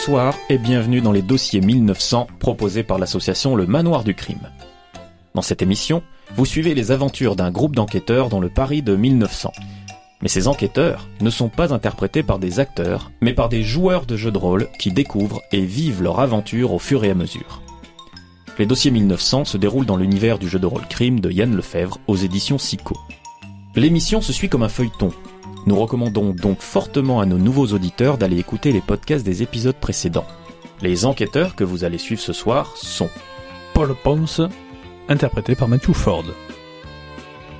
Bonsoir et bienvenue dans les dossiers 1900 proposés par l'association Le Manoir du Crime. Dans cette émission, vous suivez les aventures d'un groupe d'enquêteurs dans le Paris de 1900. Mais ces enquêteurs ne sont pas interprétés par des acteurs, mais par des joueurs de jeux de rôle qui découvrent et vivent leur aventure au fur et à mesure. Les dossiers 1900 se déroulent dans l'univers du jeu de rôle crime de Yann Lefebvre aux éditions Sico. L'émission se suit comme un feuilleton. Nous recommandons donc fortement à nos nouveaux auditeurs d'aller écouter les podcasts des épisodes précédents. Les enquêteurs que vous allez suivre ce soir sont Paul Ponce, interprété par Matthew Ford.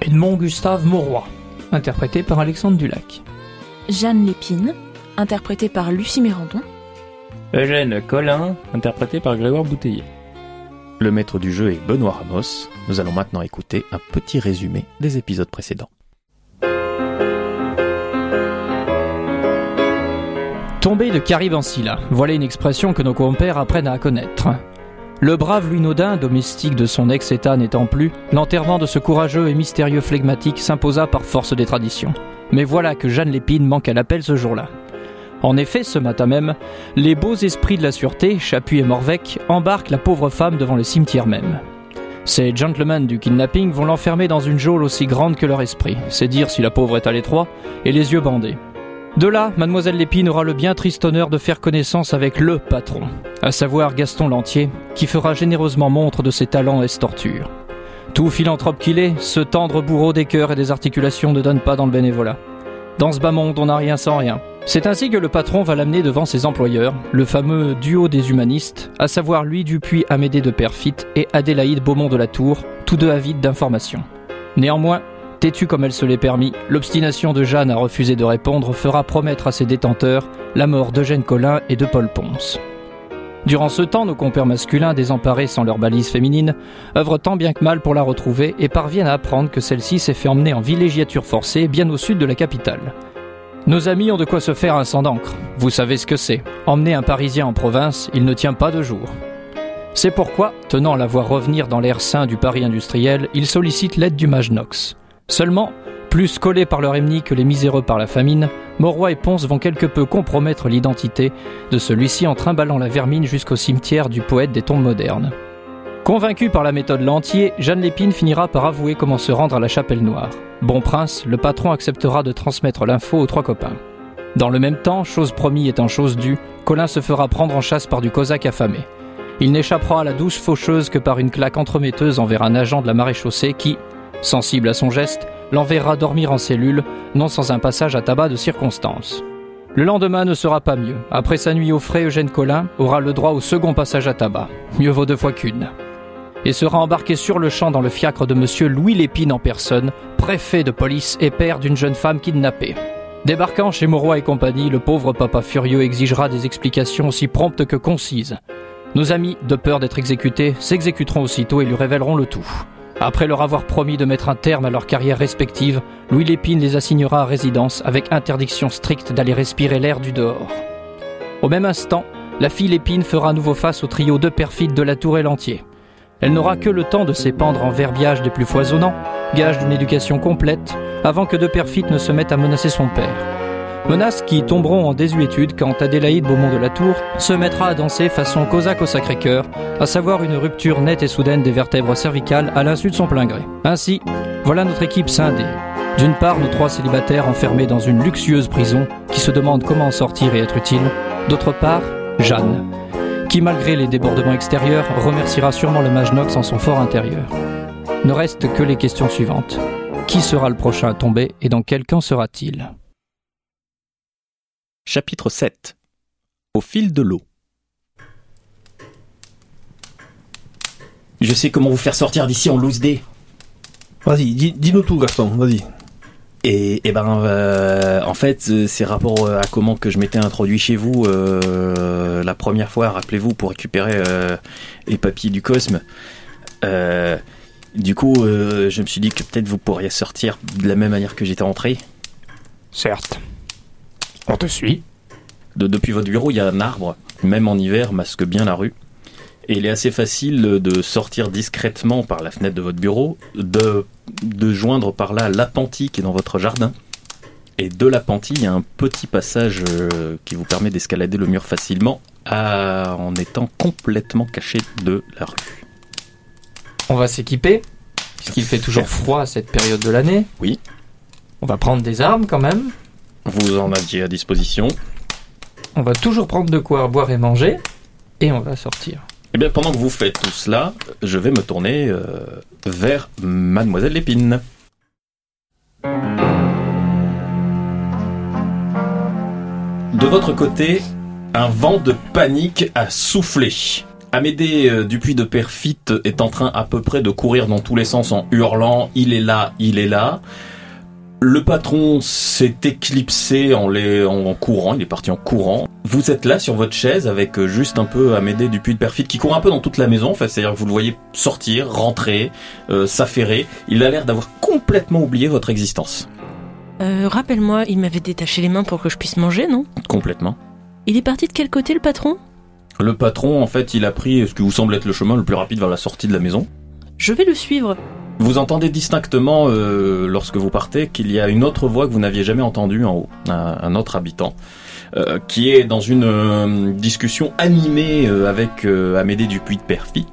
Edmond Gustave Mauroy, interprété par Alexandre Dulac. Jeanne Lépine, interprétée par Lucie Mérandon. Eugène Collin, interprété par Grégoire Bouteiller. Le maître du jeu est Benoît Ramos. Nous allons maintenant écouter un petit résumé des épisodes précédents. Tombé de Caribancilla, voilà une expression que nos compères apprennent à connaître. Le brave Louis Naudin, domestique de son ex-état n'étant plus, l'enterrement de ce courageux et mystérieux flegmatique s'imposa par force des traditions. Mais voilà que Jeanne Lépine manque à l'appel ce jour-là. En effet, ce matin même, les beaux esprits de la sûreté, Chapuis et Morvec, embarquent la pauvre femme devant le cimetière même. Ces gentlemen du kidnapping vont l'enfermer dans une geôle aussi grande que leur esprit, c'est dire si la pauvre est à l'étroit, et les yeux bandés. De là, mademoiselle Lépine aura le bien triste honneur de faire connaissance avec LE patron, à savoir Gaston Lantier, qui fera généreusement montre de ses talents estortures. Tout philanthrope qu'il est, ce tendre bourreau des cœurs et des articulations ne donne pas dans le bénévolat. Dans ce bas monde, on n'a rien sans rien. C'est ainsi que le patron va l'amener devant ses employeurs, le fameux duo des humanistes, à savoir Louis Dupuis Amédée de Perfit et Adélaïde Beaumont de la Tour, tous deux avides d'informations. Néanmoins, Têtue comme elle se l'est permis, l'obstination de Jeanne à refuser de répondre fera promettre à ses détenteurs la mort d'Eugène Collin et de Paul Ponce. Durant ce temps, nos compères masculins, désemparés sans leur balise féminine, œuvrent tant bien que mal pour la retrouver et parviennent à apprendre que celle-ci s'est fait emmener en villégiature forcée bien au sud de la capitale. Nos amis ont de quoi se faire un sang d'encre. Vous savez ce que c'est. Emmener un Parisien en province, il ne tient pas de jour. C'est pourquoi, tenant à la voir revenir dans l'air sain du Paris industriel, ils sollicitent l'aide du mage Nox. Seulement, plus collés par leur ennemi que les miséreux par la famine, Mauroy et Ponce vont quelque peu compromettre l'identité de celui-ci en trimballant la vermine jusqu'au cimetière du poète des tombes modernes. Convaincu par la méthode Lantier, Jeanne Lépine finira par avouer comment se rendre à la Chapelle Noire. Bon prince, le patron acceptera de transmettre l'info aux trois copains. Dans le même temps, chose promis étant chose due, Colin se fera prendre en chasse par du cosaque affamé. Il n'échappera à la douce faucheuse que par une claque entremetteuse envers un agent de la maréchaussée qui, sensible à son geste, l'enverra dormir en cellule, non sans un passage à tabac de circonstance. Le lendemain ne sera pas mieux. Après sa nuit au frais, Eugène Collin aura le droit au second passage à tabac. Mieux vaut deux fois qu'une. Et sera embarqué sur le champ dans le fiacre de monsieur Louis Lépine en personne, préfet de police et père d'une jeune femme kidnappée. Débarquant chez Mauroy et compagnie, le pauvre papa furieux exigera des explications aussi promptes que concises. Nos amis, de peur d'être exécutés, s'exécuteront aussitôt et lui révéleront le tout. Après leur avoir promis de mettre un terme à leur carrière respective, Louis Lépine les assignera à résidence avec interdiction stricte d'aller respirer l'air du dehors. Au même instant, la fille Lépine fera à nouveau face au trio de perfides de la tour et l'entier. Elle n'aura que le temps de s'épandre en verbiage des plus foisonnants, gage d'une éducation complète, avant que de perfides ne se mettent à menacer son père. Menaces qui tomberont en désuétude quand Adélaïde Beaumont de la Tour se mettra à danser façon cosaque au Sacré-Cœur, à savoir une rupture nette et soudaine des vertèbres cervicales à l'insu de son plein gré. Ainsi, voilà notre équipe scindée. D'une part, nos trois célibataires enfermés dans une luxueuse prison qui se demandent comment en sortir et être utile. D'autre part, Jeanne, qui malgré les débordements extérieurs remerciera sûrement le mage Nox en son fort intérieur. Ne reste que les questions suivantes. Qui sera le prochain à tomber et dans quel camp sera-t-il? Chapitre 7 Au fil de l'eau. Je sais comment vous faire sortir d'ici en loose day. Vas-y, dis- dis-nous tout, Gaston, vas-y. Et, et ben, euh, en fait, euh, c'est rapport euh, à comment que je m'étais introduit chez vous euh, la première fois, rappelez-vous, pour récupérer euh, les papiers du Cosme. Euh, du coup, euh, je me suis dit que peut-être vous pourriez sortir de la même manière que j'étais entré. Certes. On te suit. De- depuis votre bureau, il y a un arbre, même en hiver, masque bien la rue. Et il est assez facile de sortir discrètement par la fenêtre de votre bureau, de, de joindre par là l'appentis qui est dans votre jardin. Et de l'appentis, il y a un petit passage euh, qui vous permet d'escalader le mur facilement à- en étant complètement caché de la rue. On va s'équiper, puisqu'il fait toujours froid à cette période de l'année. Oui. On va prendre des armes quand même. Vous en aviez à disposition. On va toujours prendre de quoi boire et manger. Et on va sortir. Eh bien, pendant que vous faites tout cela, je vais me tourner euh, vers Mademoiselle Lépine. De votre côté, un vent de panique a soufflé. Amédée euh, Dupuis de Perfit est en train à peu près de courir dans tous les sens en hurlant « Il est là, il est là ». Le patron s'est éclipsé en, les, en courant, il est parti en courant. Vous êtes là sur votre chaise avec euh, juste un peu Amédée Dupuis de Perfit qui court un peu dans toute la maison. Enfin, c'est-à-dire que vous le voyez sortir, rentrer, euh, s'affairer. Il a l'air d'avoir complètement oublié votre existence. Euh, Rappelle-moi, il m'avait détaché les mains pour que je puisse manger, non? Complètement. Il est parti de quel côté, le patron? Le patron, en fait, il a pris ce qui vous semble être le chemin le plus rapide vers la sortie de la maison. Je vais le suivre. Vous entendez distinctement, euh, lorsque vous partez, qu'il y a une autre voix que vous n'aviez jamais entendue en haut, un, autre habitant, euh, qui est dans une euh, discussion animée euh, avec euh, Amédée Dupuis de Perfit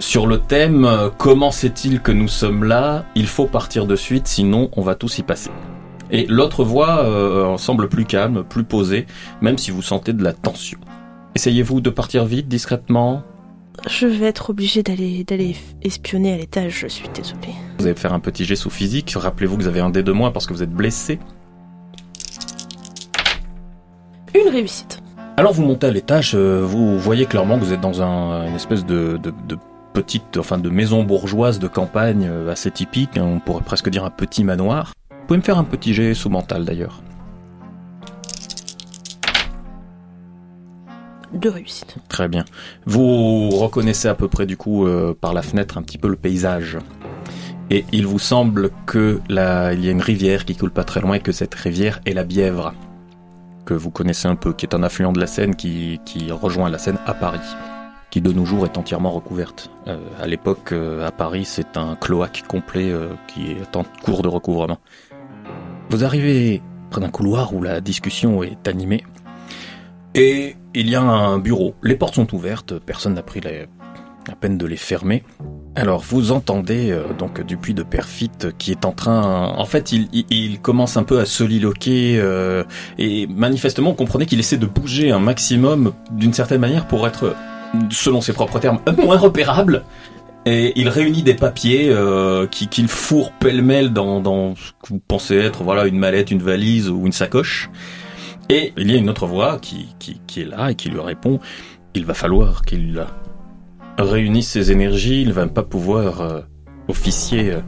sur le thème euh, Comment sait-il que nous sommes là? Il faut partir de suite, sinon on va tous y passer. Et l'autre voix semble plus calme, plus posée, même si vous sentez de la tension. Essayez-vous de partir vite, discrètement? Je vais être obligée d'aller d'aller espionner à l'étage, je suis désolée. Vous allez faire un petit jet sous physique. Rappelez-vous que vous avez un dé de moins parce que vous êtes blessé. Une réussite. Alors vous montez à l'étage, euh, vous voyez clairement que vous êtes dans un, une espèce de, de, de petite, enfin de maison bourgeoise de campagne euh, assez typique. hein, on pourrait presque dire un petit manoir. Vous pouvez me faire un petit jet sous mental d'ailleurs. Réussites. Très bien. Vous reconnaissez à peu près du coup euh, par la fenêtre un petit peu le paysage. Et il vous semble que là, il y a une rivière qui coule pas très loin et que cette rivière est la Bièvre, que vous connaissez un peu, qui est un affluent de la Seine qui, qui rejoint la Seine à Paris, qui de nos jours est entièrement recouverte. Euh, à l'époque, euh, à Paris, c'est un cloaque complet euh, qui est en cours de recouvrement. Vous arrivez près d'un couloir où la discussion est animée. Et il y a un bureau. Les portes sont ouvertes, personne n'a pris la, la peine de les fermer. Alors vous entendez euh, donc Dupuis de Perfit qui est en train... En fait, il, commence un peu à soliloquer euh, et manifestement, vous comprenez qu'il essaie de bouger un maximum d'une certaine manière pour être, selon ses propres termes, moins repérable. Et il réunit des papiers euh, qui- qu'il fourre pêle-mêle dans, dans ce que vous pensez être voilà une mallette, une valise ou une sacoche. Et il y a une autre voix qui, qui, qui est là et qui lui répond il va falloir qu'il réunisse ses énergies, il va pas pouvoir euh, officier euh,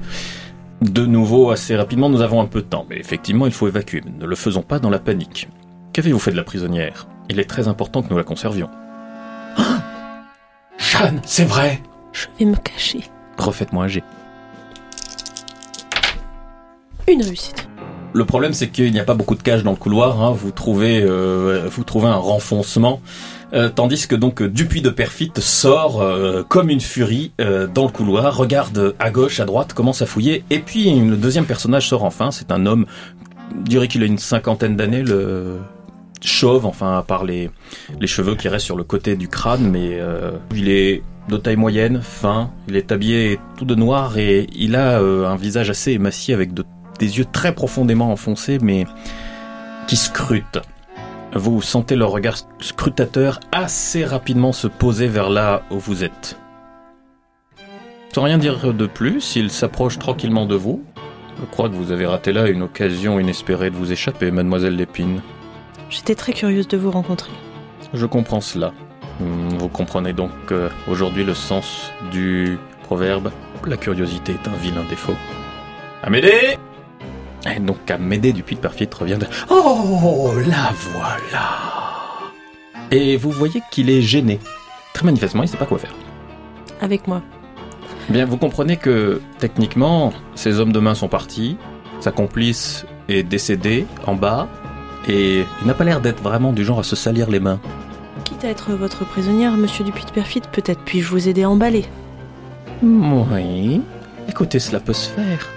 de nouveau assez rapidement. Nous avons un peu de temps, mais effectivement, il faut évacuer. Ne le faisons pas dans la panique. Qu'avez-vous fait de la prisonnière? Il est très important que nous la conservions. Ah Jeanne, c'est vrai Je vais me cacher. Refaites-moi un jet. Une réussite. Le problème, c'est qu'il n'y a pas beaucoup de cages dans le couloir. hein. Vous trouvez, euh, vous trouvez un renfoncement, Euh, tandis que donc Dupuis de Perfit sort euh, comme une furie dans le couloir, regarde à gauche, à droite, commence à fouiller, et puis le deuxième personnage sort enfin. C'est un homme, je dirais qu'il a une cinquantaine d'années, le chauve, enfin à part les les cheveux qui restent sur le côté du crâne, mais il est de taille moyenne, fin, il est habillé tout de noir et il a un visage assez émacié avec de des yeux très profondément enfoncés, mais qui scrutent. Vous sentez leur regard scrutateur assez rapidement se poser vers là où vous êtes. Sans rien dire de plus, il s'approche tranquillement de vous. Je crois que vous avez raté là une occasion inespérée de vous échapper, mademoiselle Lépine. J'étais très curieuse de vous rencontrer. Je comprends cela. Hmm, Vous comprenez donc euh, aujourd'hui le sens du proverbe La curiosité est un vilain défaut. Amédée Et donc Amédée du Puy de Perfit revient de Oh, la voilà Et vous voyez qu'il est gêné. Très manifestement, il ne sait pas quoi faire. Avec moi. Bien, vous comprenez que techniquement, ces hommes de main sont partis, sa complice est décédée en bas, et il n'a pas l'air d'être vraiment du genre à se salir les mains. Quitte à être votre prisonnière, monsieur Dupuis de Perfit, peut-être puis-je vous aider à emballer. Oui. Écoutez, cela peut se faire.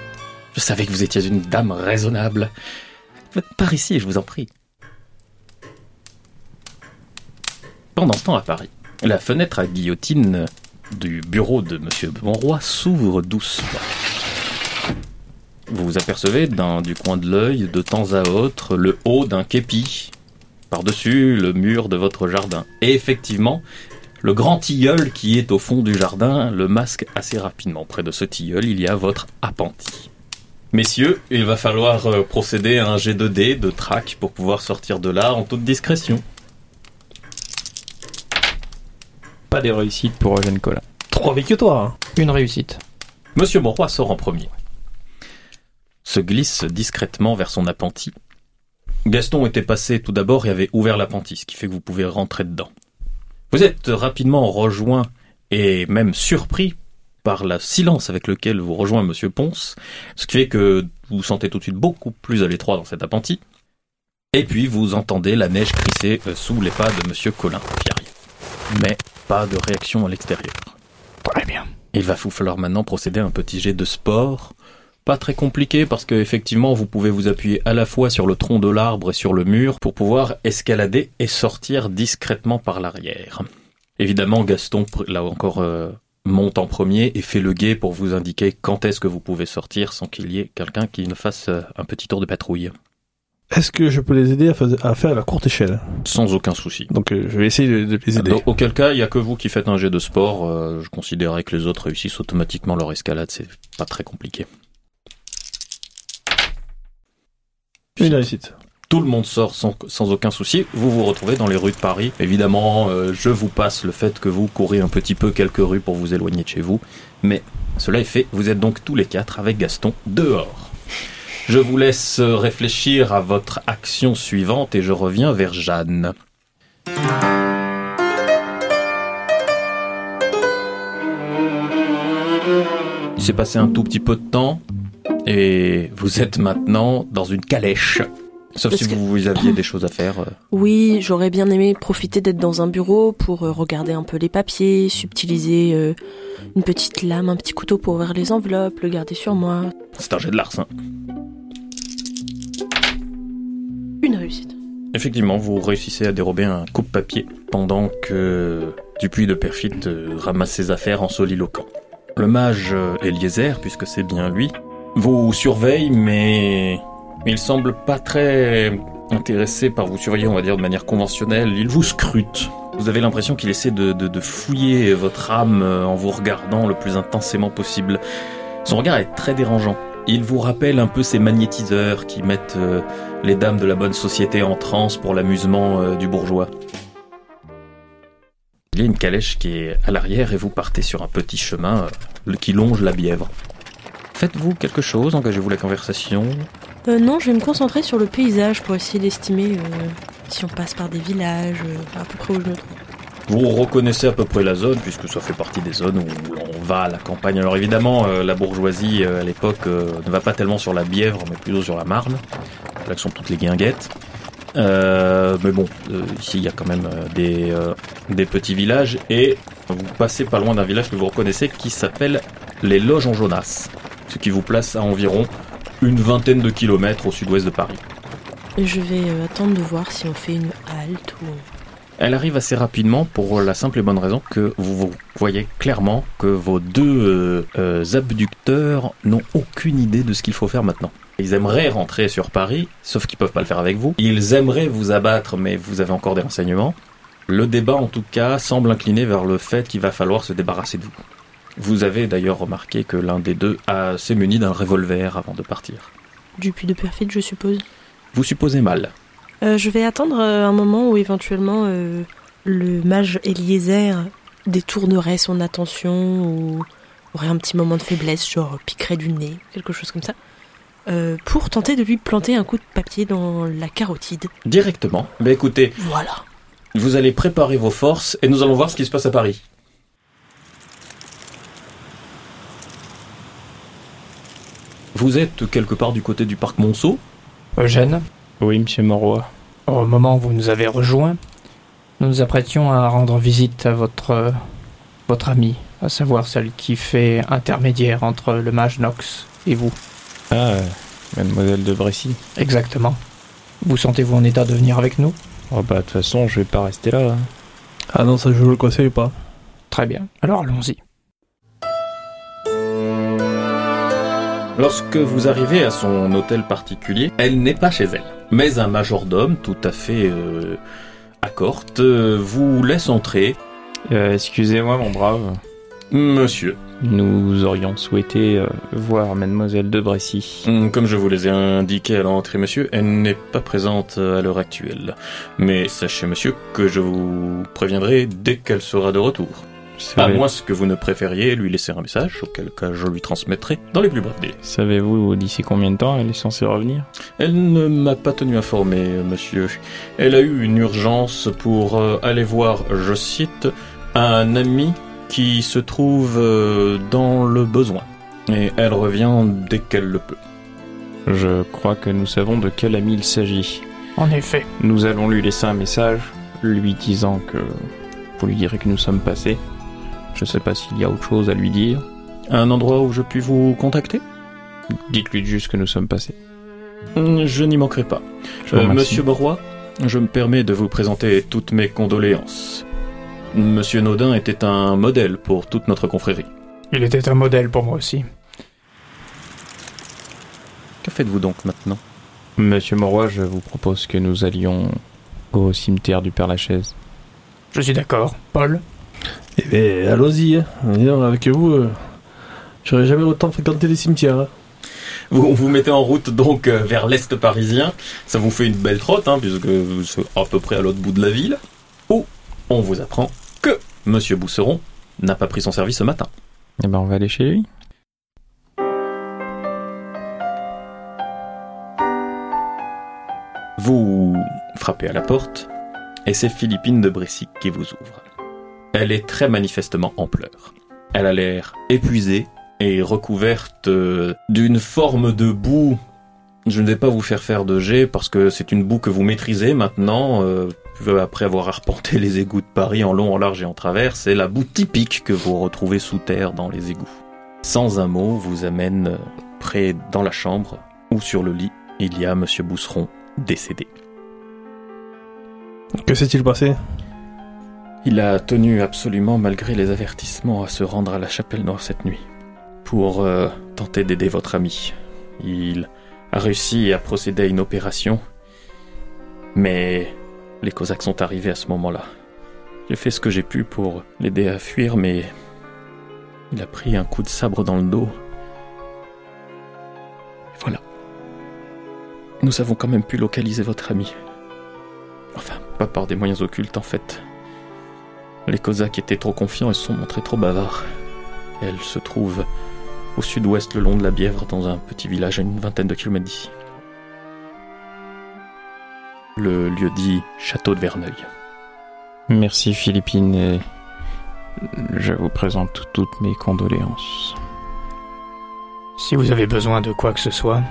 Je savais que vous étiez une dame raisonnable. Par ici, je vous en prie. Pendant ce temps à Paris, la fenêtre à guillotine du bureau de Monsieur Monroy s'ouvre doucement. Vous vous apercevez du coin de l'œil, de temps à autre, le haut d'un képi, par-dessus le mur de votre jardin. Et effectivement, le grand tilleul qui est au fond du jardin le masque assez rapidement. Près de ce tilleul, il y a votre appentis. Messieurs, il va falloir euh, procéder à un G2D de track pour pouvoir sortir de là en toute discrétion. Pas des réussites pour Eugène Collin. Trois victoires. Une réussite. Monsieur Monroy sort en premier. Se glisse discrètement vers son appentis. Gaston était passé tout d'abord et avait ouvert l'appentis, ce qui fait que vous pouvez rentrer dedans. Vous êtes rapidement rejoint et même surpris par le silence avec lequel vous rejoint Monsieur Ponce, ce qui fait que vous vous sentez tout de suite beaucoup plus à l'étroit dans cet appentis. Et puis vous entendez la neige crisser euh, sous les pas de Monsieur Collin qui arrive. Mais pas de réaction à l'extérieur. Très bien. Il va vous falloir maintenant procéder à un petit jet de sport. Pas très compliqué parce que effectivement vous pouvez vous appuyer à la fois sur le tronc de l'arbre et sur le mur pour pouvoir escalader et sortir discrètement par l'arrière. Évidemment Gaston, là encore, euh, monte en premier et fait le guet pour vous indiquer quand est-ce que vous pouvez sortir sans qu'il y ait quelqu'un qui ne fasse euh, un petit tour de patrouille. Est-ce que je peux les aider à, fais- à faire la courte échelle? Sans aucun souci. Donc euh, je vais essayer de, de les aider. Dans- auquel cas, il n'y a que vous qui faites un jet de sport. euh, je considérais que les autres réussissent automatiquement leur escalade. C'est pas très compliqué. Une réussite. Tout le monde sort sans, aucun souci. Vous vous retrouvez dans les rues de Paris. Évidemment, euh, je vous passe le fait que vous courez un petit peu quelques rues pour vous éloigner de chez vous. Mais cela est fait. Vous êtes donc tous les quatre avec Gaston dehors. Je vous laisse réfléchir à votre action suivante et je reviens vers Jeanne. Il s'est passé un tout petit peu de temps et vous êtes maintenant dans une calèche. Sauf Parce si que- vous, aviez des choses à faire. euh. Oui, j'aurais bien aimé profiter d'être dans un bureau pour euh, regarder un peu les papiers, subtiliser euh, une petite lame, un petit couteau pour ouvrir les enveloppes, le garder sur moi. C'est un jet de larcin. Une réussite. Effectivement, vous réussissez à dérober un coupe-papier pendant que Dupuis de Perfit ramasse ses affaires en soliloquent. Le mage Eliezer, puisque c'est bien lui, vous surveille, mais il semble pas très intéressé par vous surveiller, on va dire, de manière conventionnelle. Il vous scrute. Vous avez l'impression qu'il essaie de, fouiller votre âme euh, en vous regardant le plus intensément possible. Son regard est très dérangeant. Il vous rappelle un peu ces magnétiseurs qui mettent euh, les dames de la bonne société en transe pour l'amusement euh, du bourgeois. Il y a une calèche qui est à l'arrière et vous partez sur un petit chemin qui longe la Bièvre. Faites-vous quelque chose Engagez-vous la conversation Euh, non, je vais me concentrer sur le paysage pour essayer d'estimer euh, si on passe par des villages, euh, à peu près où je me trouve. Vous reconnaissez à peu près la zone, puisque ça fait partie des zones où on va à la campagne. Alors évidemment, euh, la bourgeoisie euh, à l'époque euh, ne va pas tellement sur la Bièvre, mais plutôt sur la Marne. Là que sont toutes les guinguettes. Euh, mais bon, euh, ici il y a quand même euh, des, euh, des petits villages, et vous passez pas loin d'un village que vous reconnaissez qui s'appelle les Loges en Jonas, ce qui vous place à environ une vingtaine de kilomètres au sud-ouest de Paris. Je vais euh, attendre de voir si on fait une halte ou... Elle arrive assez rapidement pour la simple et bonne raison que vous, voyez clairement que vos deux euh, euh, abducteurs n'ont aucune idée de ce qu'il faut faire maintenant. Ils aimeraient rentrer sur Paris, sauf qu'ils peuvent pas le faire avec vous. Ils aimeraient vous abattre, mais vous avez encore des renseignements. Le débat, en tout cas, semble incliner vers le fait qu'il va falloir se débarrasser de vous. Vous avez d'ailleurs remarqué que l'un des deux a- s'est muni d'un revolver avant de partir. Du puits de perfide, je suppose. Vous supposez mal. Euh, je vais attendre euh, un moment où éventuellement euh, le mage Eliezer détournerait son attention ou aurait un petit moment de faiblesse, genre piquerait du nez, quelque chose comme ça, euh, pour tenter de lui planter un coup de papier dans la carotide. Directement. Mais écoutez, Voilà. Vous allez préparer vos forces et nous allons voir ce qui se passe à Paris. Vous êtes quelque part du côté du parc Monceau. Eugène, Oui, monsieur Monroy. au moment où vous nous avez rejoints, nous nous apprêtions à rendre visite à votre, euh, votre amie, à savoir celle qui fait intermédiaire entre le mage Nox et vous. Ah, mademoiselle de Brécy. Exactement. Vous sentez-vous en état de venir avec nous? Oh bah, de toute façon, je vais pas rester là. hein. Ah non, ça je vous le conseille pas. Très bien. Alors allons-y. Lorsque vous arrivez à son hôtel particulier, elle n'est pas chez elle. Mais un majordome tout à fait euh, accorte euh, vous laisse entrer. Euh, Excusez-moi, mon brave. Monsieur, Nous aurions souhaité voir Mademoiselle de Bressy. hum, comme je vous les ai indiqué à l'entrée, monsieur, elle n'est pas présente à l'heure actuelle. Mais sachez, monsieur, que je vous préviendrai dès qu'elle sera de retour. À moins que vous ne préfériez lui laisser un message, auquel cas je lui transmettrai dans les plus brefs délais. Savez-vous d'ici combien de temps elle est censée revenir? Elle ne m'a pas tenu informé, monsieur. Elle a eu une urgence pour euh, aller voir, je cite, un ami qui se trouve euh, dans le besoin. Et elle revient dès qu'elle le peut. Je crois que nous savons de quel ami il s'agit. En effet. Nous allons lui laisser un message, lui disant que vous lui direz que nous sommes passés. Je ne sais pas s'il y a autre chose à lui dire. Un endroit où je puis vous contacter? Dites-lui juste que nous sommes passés. Hum, Je n'y manquerai pas. Euh, monsieur Borroy, je me permets de vous présenter toutes mes condoléances. Monsieur Naudin était un modèle pour toute notre confrérie. Il était un modèle pour moi aussi. Que faites-vous donc maintenant? Monsieur Moroy, je vous propose que nous allions au cimetière du Père Lachaise. Je suis d'accord. Paul Eh ben, allons-y. Hein. Avec vous, euh, j'aurais jamais autant fréquenté les cimetières. hein. Vous vous mettez en route donc euh, vers l'est parisien. Ça vous fait une belle trotte, hein, puisque vous êtes à peu près à l'autre bout de la ville. Où on vous apprend que Monsieur Bousseron n'a pas pris son service ce matin. Eh ben, on va aller chez lui. Vous frappez à la porte, et c'est Philippine de Bressy qui vous ouvre. Elle est très manifestement en pleurs. Elle a l'air épuisée et recouverte euh, d'une forme de boue. Je ne vais pas vous faire faire de jet parce que c'est une boue que vous maîtrisez maintenant. euh, après avoir arpenté les égouts de Paris en long, en large et en travers, c'est la boue typique que vous retrouvez sous terre dans les égouts. Sans un mot, vous amène euh, près dans la chambre où sur le lit il y a Monsieur Bousseron décédé. Que s'est-il passé? Il a tenu absolument, malgré les avertissements, à se rendre à la chapelle noire cette nuit pour euh, tenter d'aider votre ami. Il a réussi à procéder à une opération, mais les Cosaques sont arrivés à ce moment-là. J'ai fait ce que j'ai pu pour l'aider à fuir, mais il a pris un coup de sabre dans le dos. Voilà. Nous avons quand même pu localiser votre ami. Enfin, pas par des moyens occultes en fait. Les Cosaques étaient trop confiants et se sont montrés trop bavards. Elle se trouve au sud-ouest le long de la Bièvre, dans un petit village à une vingtaine de kilomètres d'ici. Le lieu dit Château de Verneuil. Merci Philippine et je vous présente toutes mes condoléances. Si vous avez besoin de quoi que ce soit,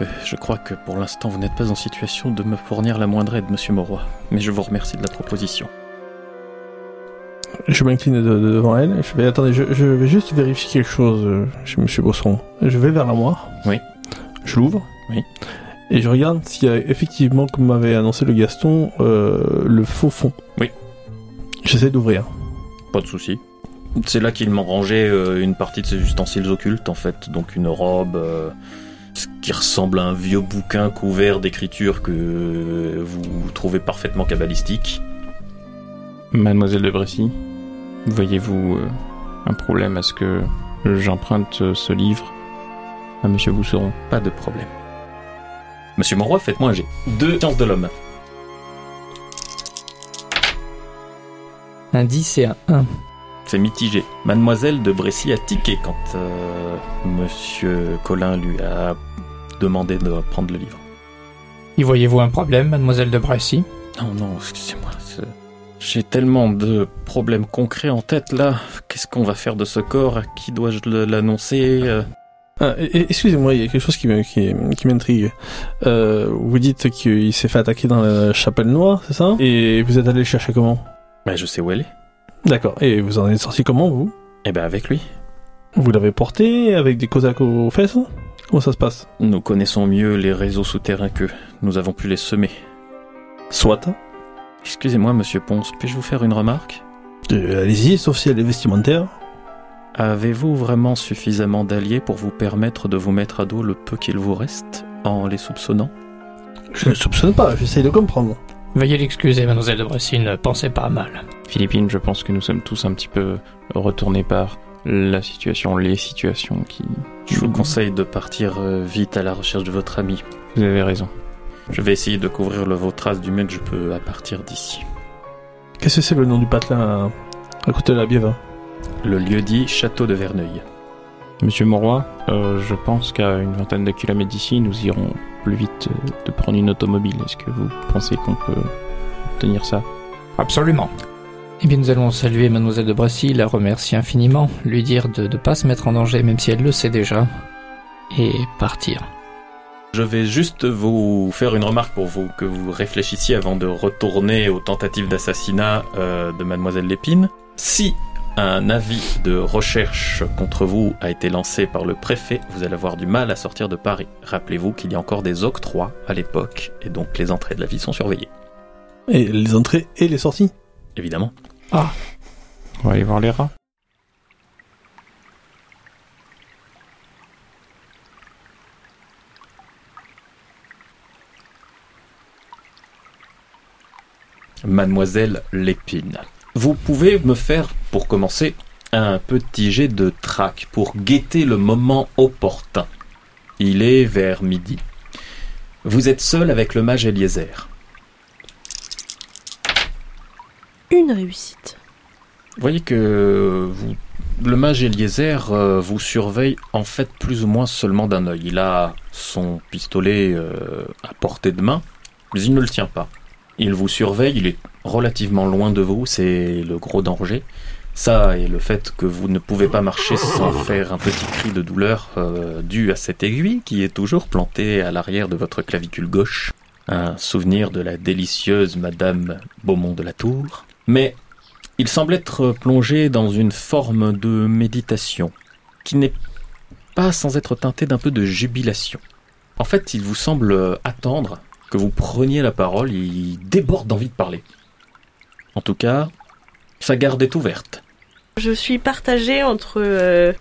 Euh, Je crois que pour l'instant vous n'êtes pas en situation de me fournir la moindre aide, monsieur Moroy, mais je vous remercie de la proposition. Je m'incline de- de- devant elle. et Je vais attendez, je, je vais juste vérifier quelque chose euh, chez Monsieur Bosson. Je vais vers l'armoire. Oui. Je l'ouvre. Oui. Et je regarde s'il y a effectivement, comme m'avait annoncé le Gaston, euh, le faux fond. Oui. J'essaie d'ouvrir. Pas de souci. C'est là qu'il m'en rangeait euh, une partie de ses ustensiles occultes, en fait. Donc une robe, euh, ce qui ressemble à un vieux bouquin couvert d'écritures que vous trouvez parfaitement cabalistique. Mademoiselle de Bressy, voyez-vous euh, un problème à ce que j'emprunte euh, ce livre à Monsieur Bousseron? Pas de problème. Monsieur Monroy, faites-moi un. Deux sciences de l'homme. un 10 et un 1. C'est mitigé. Mademoiselle de Bressy a tiqué quand euh, Monsieur Colin lui a demandé de prendre le livre. Y voyez-vous un problème, mademoiselle de Bressy Non, non, excusez-moi. J'ai tellement de problèmes concrets en tête là. Qu'est-ce qu'on va faire de ce corps? À qui dois-je l'annoncer? Euh, Ah, Excusez-moi, il y a quelque chose qui me- qui, qui m'intrigue. Euh, vous dites qu'il s'est fait attaquer dans la chapelle noire, c'est ça? Et vous êtes allé le chercher comment? Ben, Je sais où elle est. D'accord. Et vous en êtes sorti comment, vous? Eh ben avec lui. Vous l'avez porté avec des cosaques aux fesses Comment ça se passe? Nous connaissons mieux les réseaux souterrains qu'eux. Nous avons pu les semer. Soit. Excusez-moi, monsieur Ponce, puis-je vous faire une remarque? Euh, Allez-y, sauf si elle est vestimentaire. Avez-vous vraiment suffisamment d'alliés pour vous permettre de vous mettre à dos le peu qu'il vous reste en les soupçonnant? Je ne soupçonne pas, j'essaye de comprendre. Veuillez l'excuser, mademoiselle de Bressy, ne pensez pas à mal. Philippine, je pense que nous sommes tous un petit peu retournés par la situation, les situations qui... Je vous conseille de partir euh, vite à la recherche de votre ami. Vous avez raison. Je vais essayer de couvrir le, vos traces du mieux que je peux à partir d'ici. Qu'est-ce que c'est le nom du patelin à, à côté de la Bièvre Le lieu dit Château de Verneuil. Monsieur Monroy, euh, je pense qu'à une vingtaine de kilomètres d'ici, nous irons plus vite euh, de prendre une automobile. Est-ce que vous pensez qu'on peut obtenir ça? Absolument. Eh bien, nous allons saluer mademoiselle de Bressy, la remercier infiniment, lui dire de ne pas se mettre en danger, même si elle le sait déjà, et partir. Je vais juste vous faire une remarque pour vous que vous réfléchissiez avant de retourner aux tentatives d'assassinat euh, de mademoiselle Lépine. Si un avis de recherche contre vous a été lancé par le préfet, vous allez avoir du mal à sortir de Paris. Rappelez-vous qu'il y a encore des octrois à l'époque, et donc les entrées de la ville sont surveillées. Et les entrées et les sorties? Évidemment. On va aller voir les rats. Mademoiselle Lépine. Vous pouvez me faire, pour commencer, un petit jet de trac pour guetter le moment opportun. Il est vers midi. Vous êtes seul avec le mage Eliezer. Une réussite. Vous voyez que vous- le mage Eliezer euh, vous surveille en fait plus ou moins seulement d'un œil. Il a son pistolet euh, à portée de main, mais il ne le tient pas. Il vous surveille, il est relativement loin de vous, c'est le gros danger. Ça et le fait que vous ne pouvez pas marcher sans faire un petit cri de douleur euh, dû à cette aiguille qui est toujours plantée à l'arrière de votre clavicule gauche. Un souvenir de la délicieuse Madame Beaumont de la Tour. Mais il semble être plongé dans une forme de méditation qui n'est pas sans être teintée d'un peu de jubilation. En fait, il vous semble attendre que vous preniez la parole, il déborde d'envie de parler. En tout cas, sa garde est ouverte. Je suis partagée entre euh,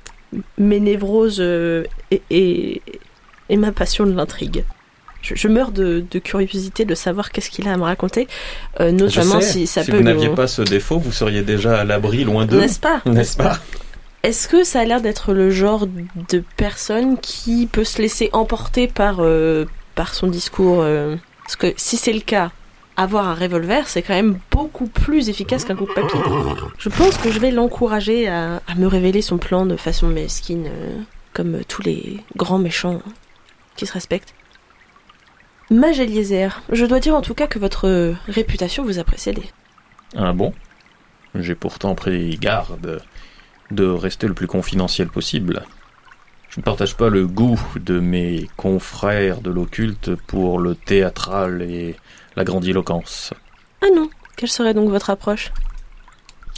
mes névroses euh, et, et, et ma passion de l'intrigue. Je, je meurs de, de curiosité de savoir qu'est-ce qu'il a à me raconter, euh, notamment sais, si ça si peut vous n'aviez pas ce défaut, vous seriez déjà à l'abri loin d'eux. N'est-ce pas N'est-ce pas Est-ce que ça a l'air d'être le genre de personne qui peut se laisser emporter par, euh, par son discours euh, Parce que si c'est le cas, avoir un revolver, c'est quand même beaucoup plus efficace qu'un coup de papier. Je pense que je vais l'encourager à, me révéler son plan de façon mesquine, euh, comme tous les grands méchants qui se respectent. Mage Eliezer, je dois dire en tout cas que votre réputation vous a précédé. Ah bon? J'ai pourtant pris garde de rester le plus confidentiel possible. Je ne partage pas le goût de mes confrères de l'occulte pour le théâtral et la grandiloquence, Ah non, quelle serait donc votre approche?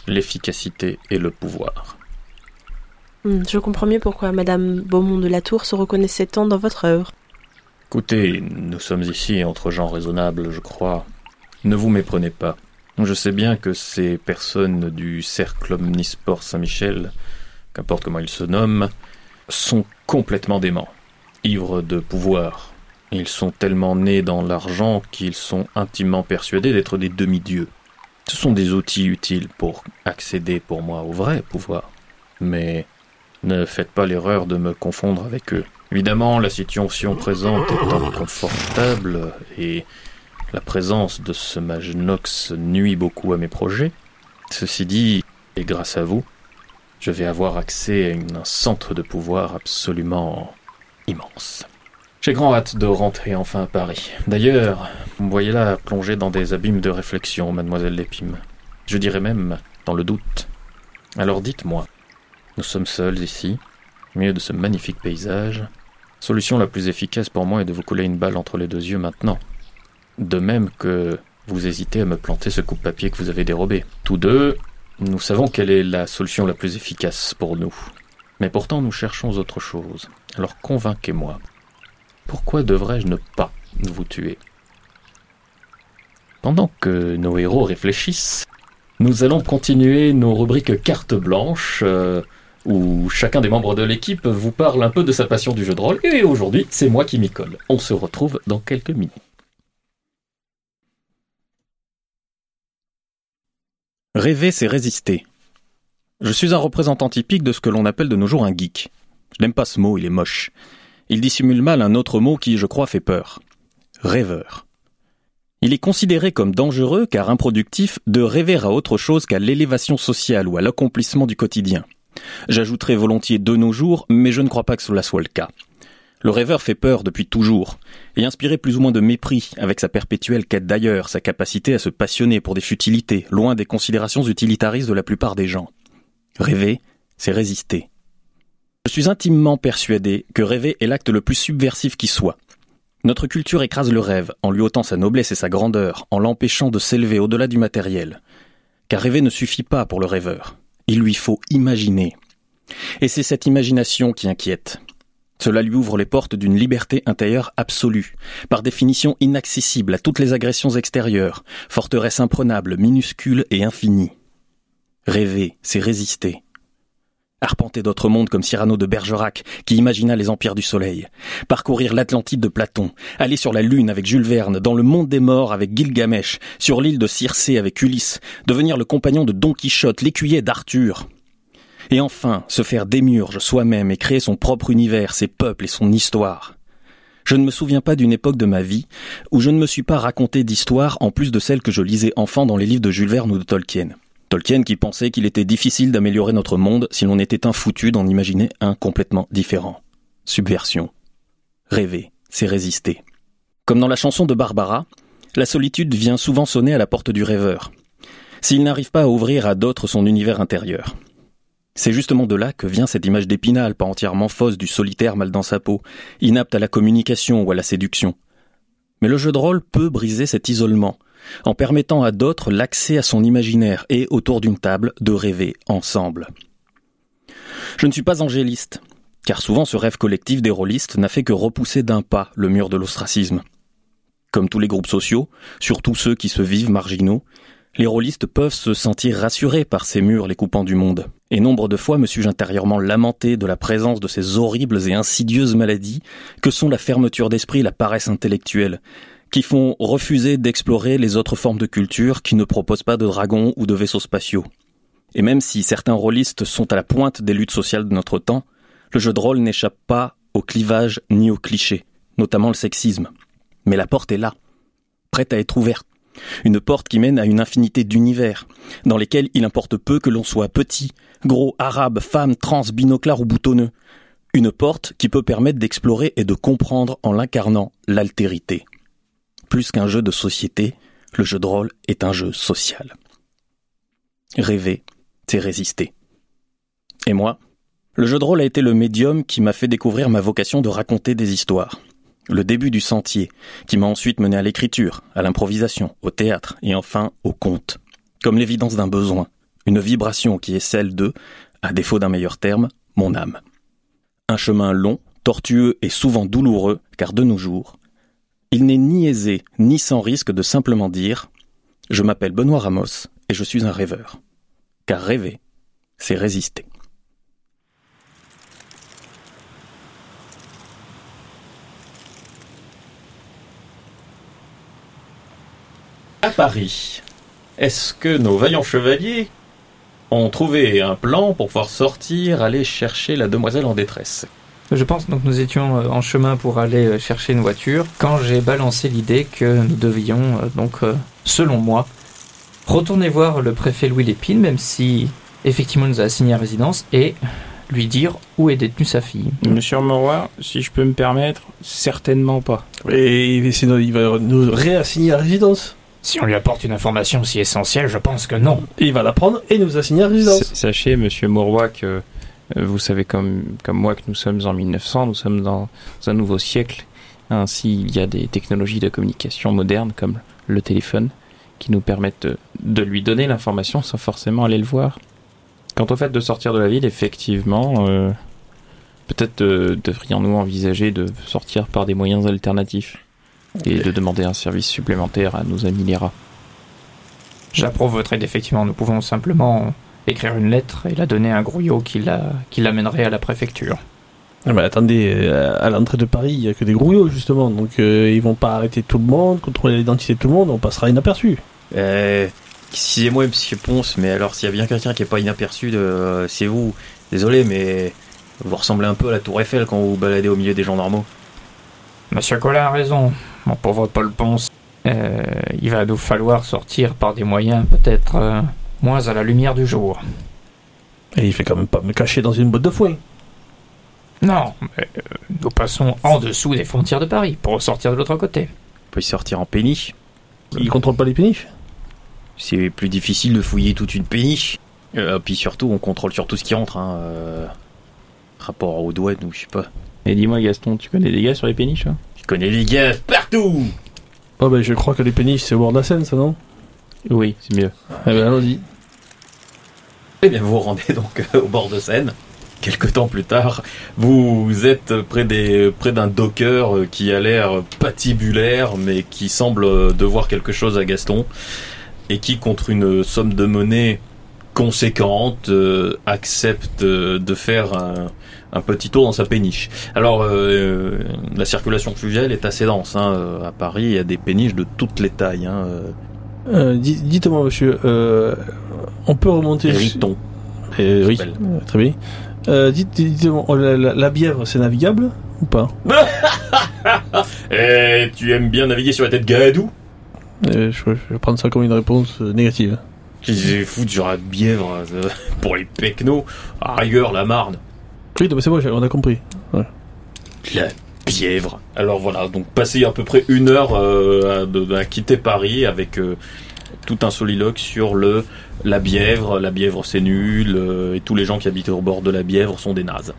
L'efficacité et le pouvoir. Hmm, Je comprends mieux pourquoi Madame Beaumont de la Tour se reconnaissait tant dans votre œuvre. Écoutez, nous sommes ici entre gens raisonnables, je crois. Ne vous méprenez pas. Je sais bien que ces personnes du cercle omnisport Saint-Michel, qu'importe comment ils se nomment, sont complètement déments, ivres de pouvoir. Ils sont tellement nés dans l'argent qu'ils sont intimement persuadés d'être des demi-dieux. Ce sont des outils utiles pour accéder pour moi au vrai pouvoir. Mais ne faites pas l'erreur de me confondre avec eux. Évidemment, la situation présente étant confortable et la présence de ce mage Nox nuit beaucoup à mes projets. Ceci dit, et grâce à vous, je vais avoir accès à un centre de pouvoir absolument immense. J'ai grand hâte de rentrer enfin à Paris. D'ailleurs, vous me voyez là plongé dans des abîmes de réflexion, mademoiselle Lépine. Je dirais même dans le doute. Alors dites-moi, nous sommes seuls ici, au milieu de ce magnifique paysage. Solution la plus efficace pour moi est de vous couler une balle entre les deux yeux maintenant. De même que vous hésitez à me planter ce coupe-papier que vous avez dérobé. Tous deux, nous savons quelle est la solution la plus efficace pour nous. Mais pourtant nous cherchons autre chose. Alors convainquez-moi. Pourquoi devrais-je ne pas vous tuer? Pendant que nos héros réfléchissent, nous allons continuer nos rubriques carte blanche, euh, où chacun des membres de l'équipe vous parle un peu de sa passion du jeu de rôle, et aujourd'hui, c'est moi qui m'y colle. On se retrouve dans quelques minutes. Rêver, c'est résister. Je suis un représentant typique de ce que l'on appelle de nos jours un geek. Je n'aime pas ce mot, il est moche. Il dissimule mal un autre mot qui, je crois, fait peur. Rêveur. Il est considéré comme dangereux car improductif de rêver à autre chose qu'à l'élévation sociale ou à l'accomplissement du quotidien. J'ajouterai volontiers de nos jours, mais je ne crois pas que cela soit le cas. Le rêveur fait peur depuis toujours, et inspiré plus ou moins de mépris avec sa perpétuelle quête d'ailleurs, sa capacité à se passionner pour des futilités, loin des considérations utilitaristes de la plupart des gens. Rêver, c'est résister. Je suis intimement persuadé que rêver est l'acte le plus subversif qui soit. Notre culture écrase le rêve en lui ôtant sa noblesse et sa grandeur, en l'empêchant de s'élever au-delà du matériel. Car rêver ne suffit pas pour le rêveur. Il lui faut imaginer. Et c'est cette imagination qui inquiète. Cela lui ouvre les portes d'une liberté intérieure absolue, par définition inaccessible à toutes les agressions extérieures, forteresse imprenable, minuscule et infinie. Rêver, c'est résister. Arpenter d'autres mondes comme Cyrano de Bergerac, qui imagina les empires du soleil. Parcourir l'Atlantide de Platon. Aller sur la Lune avec Jules Verne, dans le monde des morts avec Gilgamesh, sur l'île de Circé avec Ulysse, devenir le compagnon de Don Quichotte, l'écuyer d'Arthur. Et enfin, se faire démiurge soi-même et créer son propre univers, ses peuples et son histoire. Je ne me souviens pas d'une époque de ma vie où je ne me suis pas raconté d'histoire en plus de celles que je lisais enfant dans les livres de Jules Verne ou de Tolkien. Tolkien qui pensait qu'il était difficile d'améliorer notre monde si l'on était un foutu d'en imaginer un complètement différent. Subversion. Rêver, c'est résister. Comme dans la chanson de Barbara, la solitude vient souvent sonner à la porte du rêveur, s'il n'arrive pas à ouvrir à d'autres son univers intérieur. C'est justement de là que vient cette image d'épinal pas entièrement fausse du solitaire mal dans sa peau, inapte à la communication ou à la séduction. Mais le jeu de rôle peut briser cet isolement, en permettant à d'autres l'accès à son imaginaire et, autour d'une table, de rêver ensemble. Je ne suis pas angéliste, car souvent ce rêve collectif des rôlistes n'a fait que repousser d'un pas le mur de l'ostracisme. Comme tous les groupes sociaux, surtout ceux qui se vivent marginaux, les rôlistes peuvent se sentir rassurés par ces murs les coupant du monde. Et nombre de fois me suis-je intérieurement lamenté de la présence de ces horribles et insidieuses maladies que sont la fermeture d'esprit et la paresse intellectuelle, qui font refuser d'explorer les autres formes de culture qui ne proposent pas de dragons ou de vaisseaux spatiaux. Et même si certains rôlistes sont à la pointe des luttes sociales de notre temps, le jeu de rôle n'échappe pas au clivage ni aux clichés, notamment le sexisme. Mais la porte est là, prête à être ouverte. Une porte qui mène à une infinité d'univers, dans lesquels il importe peu que l'on soit petit, gros, arabe, femme, trans, binoclard ou boutonneux. Une porte qui peut permettre d'explorer et de comprendre en l'incarnant l'altérité. Plus qu'un jeu de société, le jeu de rôle est un jeu social. Rêver, c'est résister. Et moi, le jeu de rôle a été le médium qui m'a fait découvrir ma vocation de raconter des histoires le début du sentier, qui m'a ensuite mené à l'écriture, à l'improvisation, au théâtre et enfin au conte. Comme l'évidence d'un besoin, une vibration qui est celle de, à défaut d'un meilleur terme, mon âme. Un chemin long, tortueux et souvent douloureux, car de nos jours, il n'est ni aisé ni sans risque de simplement dire Je m'appelle Benoît Ramos et je suis un rêveur. Car rêver, c'est résister. À Paris, est-ce que nos vaillants chevaliers ont trouvé un plan pour pouvoir sortir, aller chercher la demoiselle en détresse? Je pense donc nous étions euh, en chemin pour aller euh, chercher une voiture quand j'ai balancé l'idée que nous devions euh, donc, selon moi, retourner voir le préfet Louis Lépine, même si effectivement il nous a assigné à résidence, et lui dire où est détenue sa fille. Monsieur Moroy, si je peux me permettre, certainement pas. Et sinon, il va nous réassigner à résidence? Si on lui apporte une information si essentielle, je pense que non. Il va la prendre et nous assigner à résidence. Sachez, monsieur Mauroy, que euh, vous savez comme, comme moi que nous sommes en 1900, nous sommes dans un nouveau siècle. Ainsi, il y a des technologies de communication modernes comme le téléphone qui nous permettent de, lui donner l'information sans forcément aller le voir. Quant au fait de sortir de la ville, effectivement, euh, peut-être euh, devrions-nous envisager de sortir par des moyens alternatifs et de demander un service supplémentaire à nos amis Lera. J'approuve votre aide, effectivement. Nous pouvons simplement écrire une lettre et la donner à un grouillot qui, la, qui l'amènerait à la préfecture. Ah bah, attendez, euh, à l'entrée de Paris, il y a que des grouillots justement, donc euh, ils vont pas arrêter tout le monde, contrôler l'identité de tout le monde, on passera inaperçu. Euh, excusez-moi, monsieur Ponce, mais alors s'il y a bien quelqu'un qui est pas inaperçu, euh, c'est vous. Désolé, mais vous ressemblez un peu à la Tour Eiffel quand vous vous baladez au milieu des gens normaux. Monsieur Collin a raison, mon pauvre Paul Ponce. Euh, il va nous falloir sortir par des moyens peut-être euh, moins à la lumière du jour. Et il fait quand même pas me cacher dans une botte de foin. Non, mais, euh, nous passons en dessous des frontières de Paris pour ressortir de l'autre côté. On peut y sortir en péniche. Il contrôle pas les péniches? C'est plus difficile de fouiller toute une péniche. Euh, puis surtout, on contrôle surtout ce qui entre. Hein, euh, rapport aux douanes ou je sais pas. Et dis-moi, Gaston, tu connais des gars sur les péniches hein? Je connais les gars partout Oh bah je crois que les péniches c'est au bord de la Seine ça non? Oui, c'est mieux. Eh ben allons-y. Eh bien, vous vous rendez donc euh, au bord de Seine. Quelque temps plus tard, vous êtes près des près d'un docker euh, qui a l'air patibulaire, mais qui semble euh, devoir quelque chose à Gaston, et qui, contre une somme de monnaie conséquente, euh, accepte de faire un, un petit tour dans sa péniche. Alors, euh, la circulation fluviale est assez dense. Hein. À Paris, il y a des péniches de toutes les tailles. Hein. euh, di- Dites-moi monsieur, euh, on peut remonter... Riton. Oui, très bien. Euh, dites, dites-moi, oh, la, la- la Bièvre c'est navigable ou pas Eh, tu aimes bien naviguer sur la tête Gadou Euh, je, je vais prendre ça comme une réponse négative. Que foutre sur la bièvre pour les pecnos? Rigueur, la Marne. Oui, c'est bon, on a compris. La bièvre. Alors voilà, donc passer à peu près une heure euh, à, de- à quitter Paris avec euh, tout un soliloque sur le la bièvre, la bièvre c'est nul, euh, et tous les gens qui habitent au bord de la bièvre sont des nazes.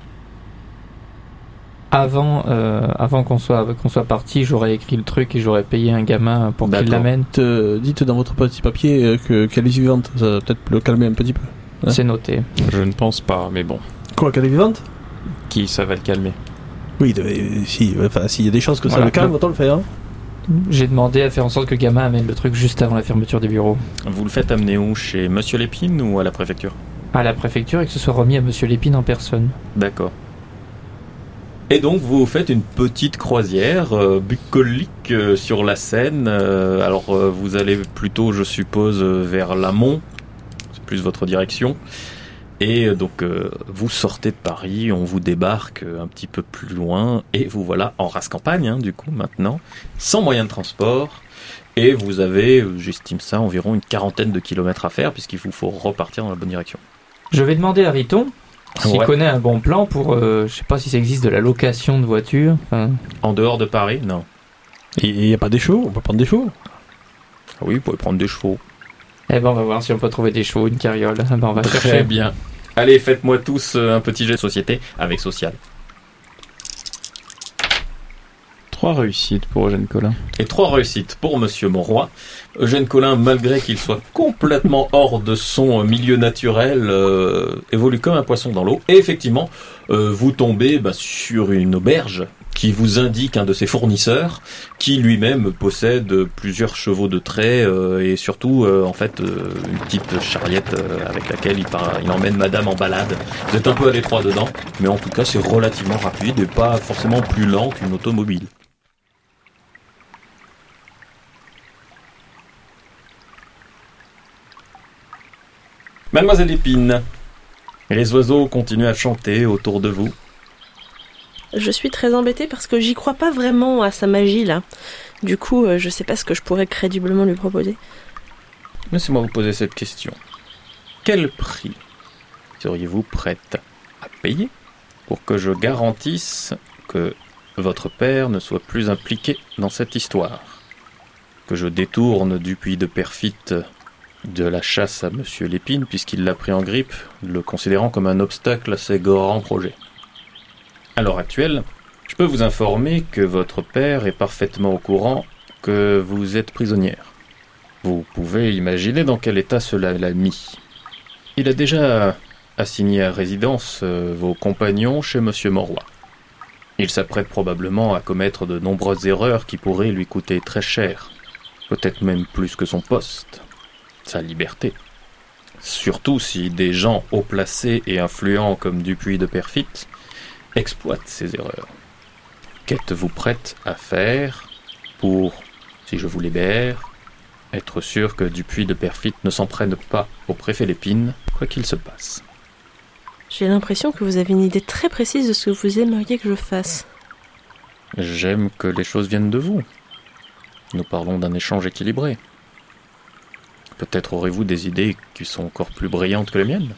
Avant, euh, avant qu'on soit, qu'on soit parti, j'aurais écrit le truc et j'aurais payé un gamin pour qu'il l'amène. Dites, dites dans votre petit papier que qu'elle est vivante, ça va peut-être le calmer un petit peu. Hein C'est noté. Je ne pense pas, mais bon. Quoi, qu'elle est vivante Qui ça va le calmer Oui, de- si, enfin, s'il y a des chances que ça Voilà. le calme, autant le faire. hein. J'ai demandé à faire en sorte que gamin amène le truc juste avant la fermeture des bureaux. Vous le faites amener où? Chez Monsieur Lépine ou à la préfecture? À la préfecture et que ce soit remis à Monsieur Lépine en personne. D'accord. Et donc vous faites une petite croisière euh, bucolique euh, sur la Seine. Euh, alors euh, vous allez plutôt, je suppose, euh, vers l'amont. C'est plus votre direction. Et euh, donc euh, vous sortez de Paris, on vous débarque euh, un petit peu plus loin et vous voilà en race campagne hein, du coup maintenant, sans moyen de transport. Et vous avez, j'estime ça, environ une quarantaine de kilomètres à faire puisqu'il vous faut repartir dans la bonne direction. Je vais demander à Riton s'il Ouais. connaît un bon plan pour, euh, je sais pas si ça existe de la location de voitures. Enfin, En dehors de Paris, non. Et il n'y a pas des chevaux, on peut prendre des chevaux? Ah oui, vous pouvez prendre des chevaux. Eh ben, on va voir si on peut trouver des chevaux, une carriole. Ah ben, on va Très chercher. bien. Allez, faites-moi tous euh, un petit jet de société avec social. Trois réussites pour Eugène Collin. Et trois réussites pour Monsieur Monroy. Eugène Collin, malgré qu'il soit complètement hors de son milieu naturel, euh, évolue comme un poisson dans l'eau. Et effectivement, euh, vous tombez bah, sur une auberge qui vous indique un de ses fournisseurs, qui lui-même possède plusieurs chevaux de trait euh, et surtout, euh, en fait, euh, une petite charriette avec laquelle il emmène Madame en balade. Vous êtes un peu à l'étroit dedans, mais en tout cas, c'est relativement rapide et pas forcément plus lent qu'une automobile. Mademoiselle Épine, les oiseaux continuent à chanter autour de vous. Je suis très embêtée parce que j'y crois pas vraiment à sa magie là. Du coup, euh, je sais pas ce que je pourrais crédiblement lui proposer. Laissez-moi vous poser cette question. Quel prix seriez-vous prête à payer pour que je garantisse que votre père ne soit plus impliqué dans cette histoire? Que je détourne du puits de perfite de la chasse à Monsieur Lépine puisqu'il l'a pris en grippe, le considérant comme un obstacle à ses grands projets? À l'heure actuelle, je peux vous informer que votre père est parfaitement au courant que vous êtes prisonnière. Vous pouvez imaginer dans quel état cela l'a mis. Il a déjà assigné à résidence euh, vos compagnons chez Monsieur Moroy. Il s'apprête probablement à commettre de nombreuses erreurs qui pourraient lui coûter très cher, peut-être même plus que son poste. sa liberté. Surtout si des gens haut placés et influents comme Dupuis de Perfit exploitent ces erreurs. Qu'êtes-vous prête à faire pour, si je vous libère, être sûr que Dupuis de Perfit ne s'en prenne pas au préfet Lépine, quoi qu'il se passe? J'ai l'impression que vous avez une idée très précise de ce que vous aimeriez que je fasse. J'aime que les choses viennent de vous. Nous parlons d'un échange équilibré. Peut-être aurez-vous des idées qui sont encore plus brillantes que les miennes.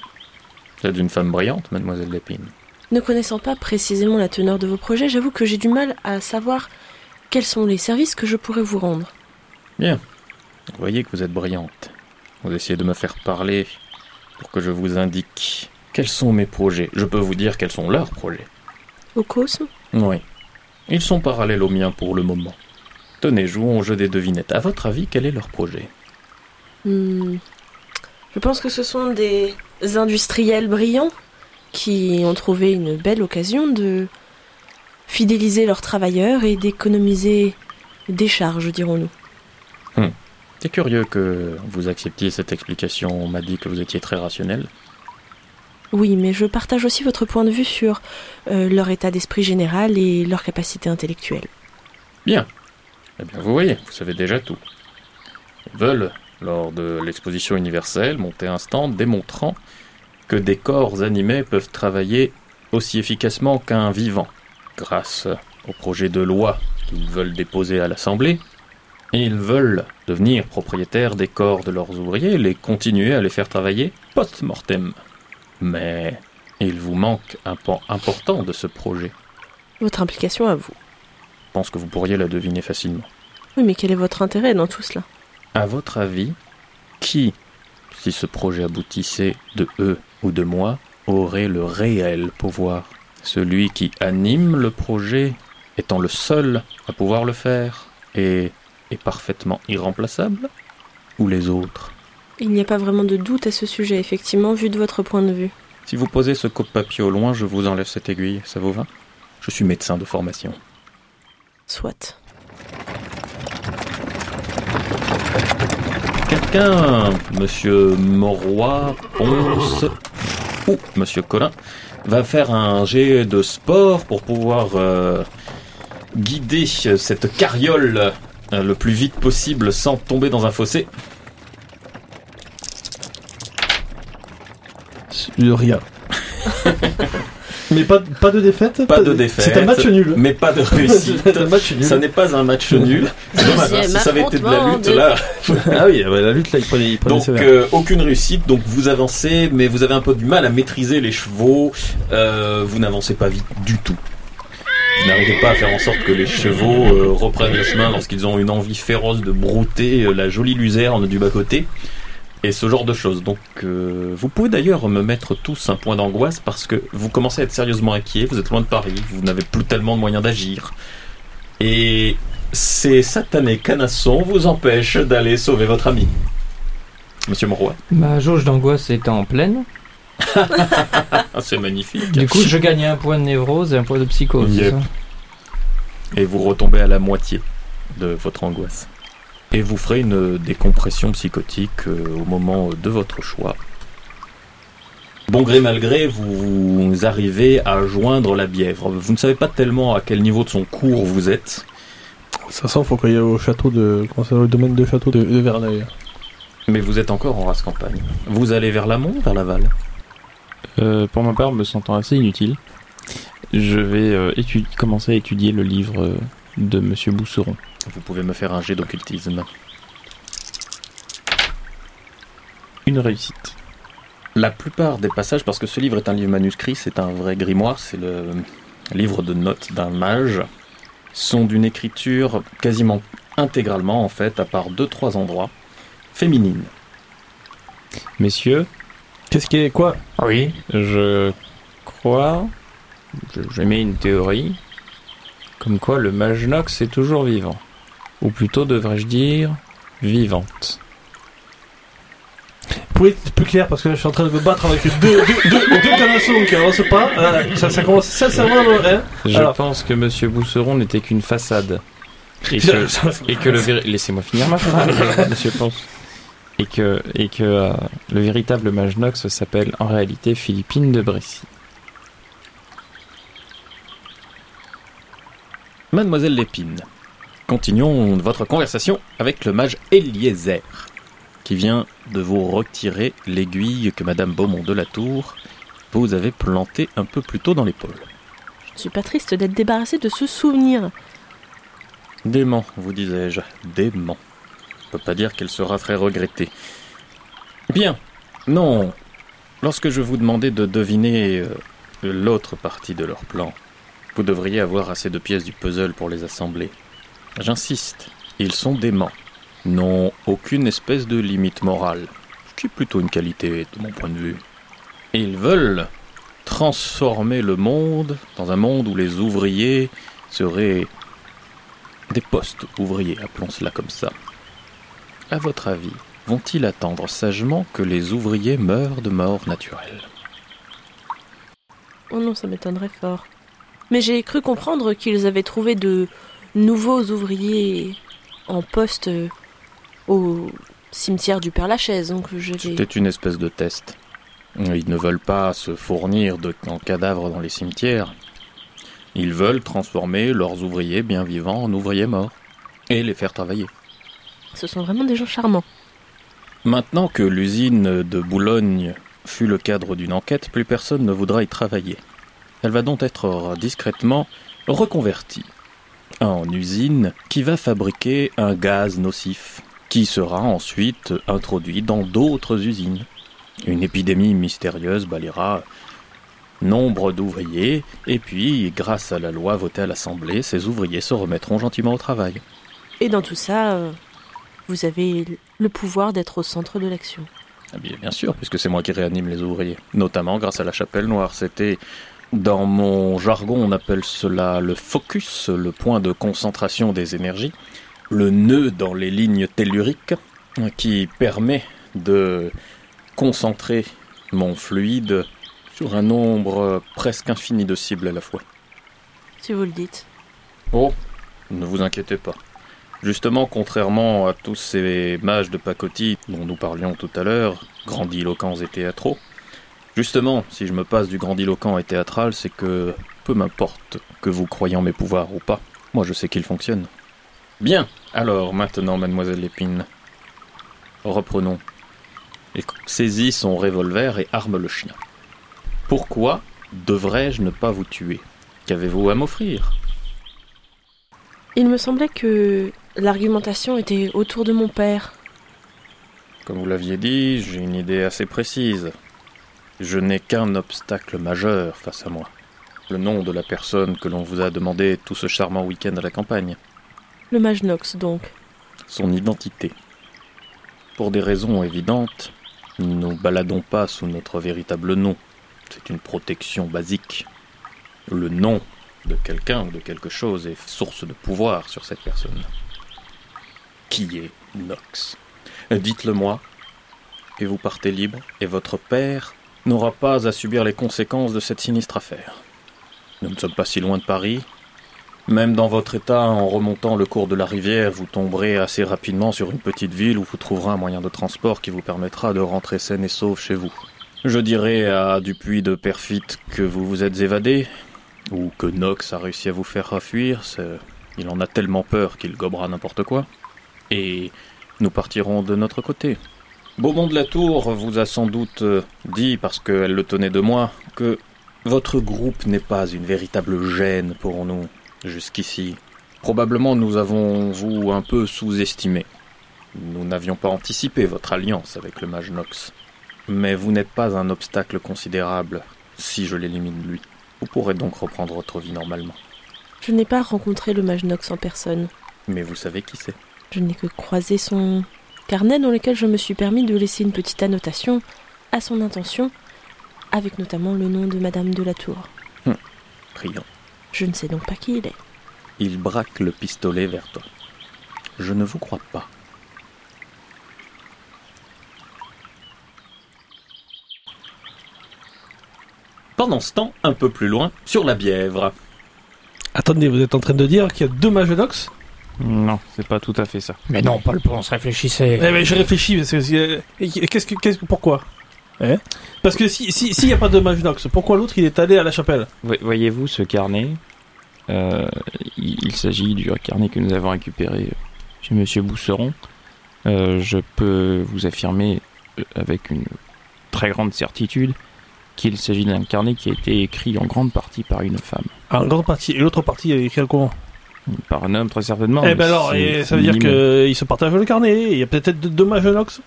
Vous êtes une femme brillante, mademoiselle Lépine. Ne connaissant pas précisément la teneur de vos projets, j'avoue que j'ai du mal à savoir quels sont les services que je pourrais vous rendre. Bien. Vous voyez que vous êtes brillante. Vous essayez de me faire parler pour que je vous indique quels sont mes projets. Je peux vous dire quels sont leurs projets. Au cosme? Oui. Ils sont parallèles aux miens pour le moment. Tenez, jouons au jeu des devinettes. À votre avis, quel est leur projet? Hmm. Je pense que ce sont des industriels brillants qui ont trouvé une belle occasion de fidéliser leurs travailleurs et d'économiser des charges, dirons-nous. C'est curieux que vous acceptiez cette explication. On m'a dit que vous étiez très rationnel. Oui, mais je partage aussi votre point de vue sur euh, leur état d'esprit général et leur capacité intellectuelle. Bien. Eh bien, vous voyez, vous savez déjà tout. Ils veulent, lors de l'exposition universelle, monter un stand démontrant que des corps animés peuvent travailler aussi efficacement qu'un vivant, grâce au projet de loi qu'ils veulent déposer à l'Assemblée. Et ils veulent devenir propriétaires des corps de leurs ouvriers et les continuer à les faire travailler post-mortem. Mais il vous manque un pan important de ce projet. Votre implication à vous. Je pense que vous pourriez la deviner facilement. Oui, mais quel est votre intérêt dans tout cela? À votre avis, qui, si ce projet aboutissait de eux ou de moi, aurait le réel pouvoir Celui qui anime le projet étant le seul à pouvoir le faire et est parfaitement irremplaçable Ou les autres? Il n'y a pas vraiment de doute à ce sujet, effectivement, vu de votre point de vue. Si vous posez ce coupe-papier au loin, je vous enlève cette aiguille, ça vous va? Je suis médecin de formation. Soit. Quelqu'un, monsieur Moroy, Ponce ou monsieur Collin, va faire un jet de sport pour pouvoir euh, guider cette carriole euh, le plus vite possible sans tomber dans un fossé. Rien. Mais pas, pas de défaite Pas de défaite. C'est un match nul. Mais pas de réussite. C'est un match nul. Ça n'est pas un match nul. C'est dommage, hein, si ça avait été de la lutte là. ah oui, la lutte là, il prenait, il prenait Donc euh, aucune réussite, donc vous avancez, mais vous avez un peu du mal à maîtriser les chevaux. Euh, vous n'avancez pas vite du tout. Vous n'arrivez pas à faire en sorte que les chevaux euh, reprennent le chemin lorsqu'ils ont une envie féroce de brouter euh, la jolie luzerne du bas-côté. Et ce genre de choses. Donc euh, vous pouvez d'ailleurs me mettre tous un point d'angoisse parce que vous commencez à être sérieusement inquiet, vous êtes loin de Paris, vous n'avez plus tellement de moyens d'agir. Et ces satanés canassons vous empêchent d'aller sauver votre ami. Monsieur Monroy. Ma jauge d'angoisse est en pleine. C'est magnifique. Du coup, je gagne un point de névrose et un point de psychose. Yep. Et vous retombez à la moitié de votre angoisse. Et vous ferez une décompression psychotique euh, au moment de votre choix. Bon gré mal gré, vous, vous arrivez à joindre la bièvre. Vous ne savez pas tellement à quel niveau de son cours vous êtes, De toute façon, faut qu'on y aille au château de. Ça le domaine de château de, de Verneuil. mais vous êtes encore en race campagne. Vous allez vers l'amont ou vers l'aval? Euh, pour ma part, me sentant assez inutile, je vais euh, commencer à étudier le livre euh, de Monsieur Bousseron. Vous pouvez me faire un jet d'occultisme. Une réussite. La plupart des passages, parce que ce livre est un livre manuscrit, c'est un vrai grimoire, c'est le livre de notes d'un mage, sont d'une écriture quasiment intégralement, en fait, à part deux, trois endroits, féminine. Messieurs, Qu'est-ce qui est quoi? Oui. je crois, je- j'émets une théorie, comme quoi le mage Nox est toujours vivant. Ou plutôt devrais-je dire, vivante. Vous pouvez être plus clair parce que là, je suis en train de me battre avec deux, deux, deux, deux canassons qui avancent pas. Voilà, ça, ça commence sincèrement à me- hein. Je Alors. pense que Monsieur Bousseron n'était qu'une façade. Et que, et que le véri- Laissez-moi finir ma phrase, Monsieur Ponce. et que, et que euh, le véritable mage Nox s'appelle en réalité Philippine de Brécy. Mademoiselle Lépine, continuons votre conversation avec le mage Eliezer, qui vient de vous retirer l'aiguille que Madame Beaumont de la Tour vous avait plantée un peu plus tôt dans l'épaule. Je ne suis pas triste d'être débarrassé de ce souvenir. Dément, vous disais-je, dément. Je peux pas dire qu'elle sera très regrettée. Bien, non. Lorsque je vous demandais de deviner euh, l'autre partie de leur plan, vous devriez avoir assez de pièces du puzzle pour les assembler. J'insiste, ils sont déments, n'ont aucune espèce de limite morale, ce qui est plutôt une qualité de mon point de vue. Ils veulent transformer le monde dans un monde où les ouvriers seraient des postes ouvriers, appelons cela comme ça. À votre avis, vont-ils attendre sagement que les ouvriers meurent de mort naturelle? Oh non, ça m'étonnerait fort. Mais j'ai cru comprendre qu'ils avaient trouvé de nouveaux ouvriers en poste euh, au cimetière du Père Lachaise, donc. C'était une espèce de test. Ils ne veulent pas se fournir de en cadavres dans les cimetières. Ils veulent transformer leurs ouvriers bien vivants en ouvriers morts et les faire travailler. Ce sont vraiment des gens charmants. Maintenant que l'usine de Boulogne fut le cadre d'une enquête, plus personne ne voudra y travailler. Elle va donc être discrètement reconvertie en usine qui va fabriquer un gaz nocif qui sera ensuite introduit dans d'autres usines. Une épidémie mystérieuse balayera nombre d'ouvriers, et puis, grâce à la loi votée à l'Assemblée, ces ouvriers se remettront gentiment au travail. Et dans tout ça, euh, vous avez le pouvoir d'être au centre de l'action. Ah bien, bien sûr, puisque c'est moi qui réanime les ouvriers, notamment grâce à la chapelle noire. C'était, dans mon jargon, on appelle cela le focus, le point de concentration des énergies, le nœud dans les lignes telluriques, qui permet de concentrer mon fluide sur un nombre presque infini de cibles à la fois. Si vous le dites. Oh, ne vous inquiétez pas. Justement, contrairement à tous ces mages de pacotille dont nous parlions tout à l'heure, grandiloquents et théâtraux, justement, si je me passe du grandiloquent et théâtral, c'est que peu m'importe que vous croyez en mes pouvoirs ou pas, moi je sais qu'ils fonctionnent. Bien, alors maintenant, mademoiselle Lépine, reprenons. Il saisit son revolver et arme le chien. Pourquoi devrais-je ne pas vous tuer? Qu'avez-vous à m'offrir? Il me semblait que l'argumentation était autour de mon père. Comme vous l'aviez dit, j'ai une idée assez précise. Je n'ai qu'un obstacle majeur face à moi. Le nom de la personne que l'on vous a demandé tout ce charmant week-end à la campagne. Le mage Nox, donc. Son identité. Pour des raisons évidentes, nous ne nous baladons pas sous notre véritable nom. C'est une protection basique. Le nom de quelqu'un ou de quelque chose est source de pouvoir sur cette personne. Qui est Nox? Dites-le moi, et vous partez libre, et votre père n'aura pas à subir les conséquences de cette sinistre affaire. Nous ne sommes pas si loin de Paris. Même dans votre état, en remontant le cours de la rivière, vous tomberez assez rapidement sur une petite ville où vous trouverez un moyen de transport qui vous permettra de rentrer saine et sauve chez vous. Je dirai à Dupuis de Perfit que vous vous êtes évadé, ou que Nox a réussi à vous faire fuir. Il en a tellement peur qu'il gobera n'importe quoi. Et nous partirons de notre côté. Beaumont de la Tour vous a sans doute euh, dit, parce qu'elle le tenait de moi, que votre groupe n'est pas une véritable gêne pour nous, jusqu'ici. Probablement nous avons vous un peu sous-estimé. Nous n'avions pas anticipé votre alliance avec le mage Nox. Mais vous n'êtes pas un obstacle considérable si je l'élimine lui. Vous pourrez donc reprendre votre vie normalement. Je n'ai pas rencontré le mage Nox en personne. Mais vous savez qui c'est. Je n'ai que croisé son carnet dans lequel je me suis permis de laisser une petite annotation à son intention, avec notamment le nom de Madame de la Tour. Brillant. Je ne sais donc pas qui il est. Il braque le pistolet vers toi. Je ne vous crois pas. Pendant ce temps, un peu plus loin, sur la Bièvre. Attendez, vous êtes en train de dire qu'il y a deux mages Nox Non, c'est pas tout à fait ça. Mais non, Paul, on se réfléchissait. Eh ben, je réfléchis, parce que qu'est-ce que, qu'est-ce que, pourquoi? Eh Parce que si, si, s'il y a pas de mage pourquoi l'autre il est allé à la chapelle? Voy- Voyez-vous ce carnet? Euh, Il, il s'agit du carnet que nous avons récupéré chez Monsieur Bousseron. Euh, je peux vous affirmer euh, avec une très grande certitude qu'il s'agit d'un carnet qui a été écrit en grande partie par une femme. Ah, En grande partie, et l'autre partie est écrit comment Par un homme, très certainement. Eh mais ben alors, et ça veut dire qu'ils se partagent le carnet, il y a peut-être deux, deux mages nox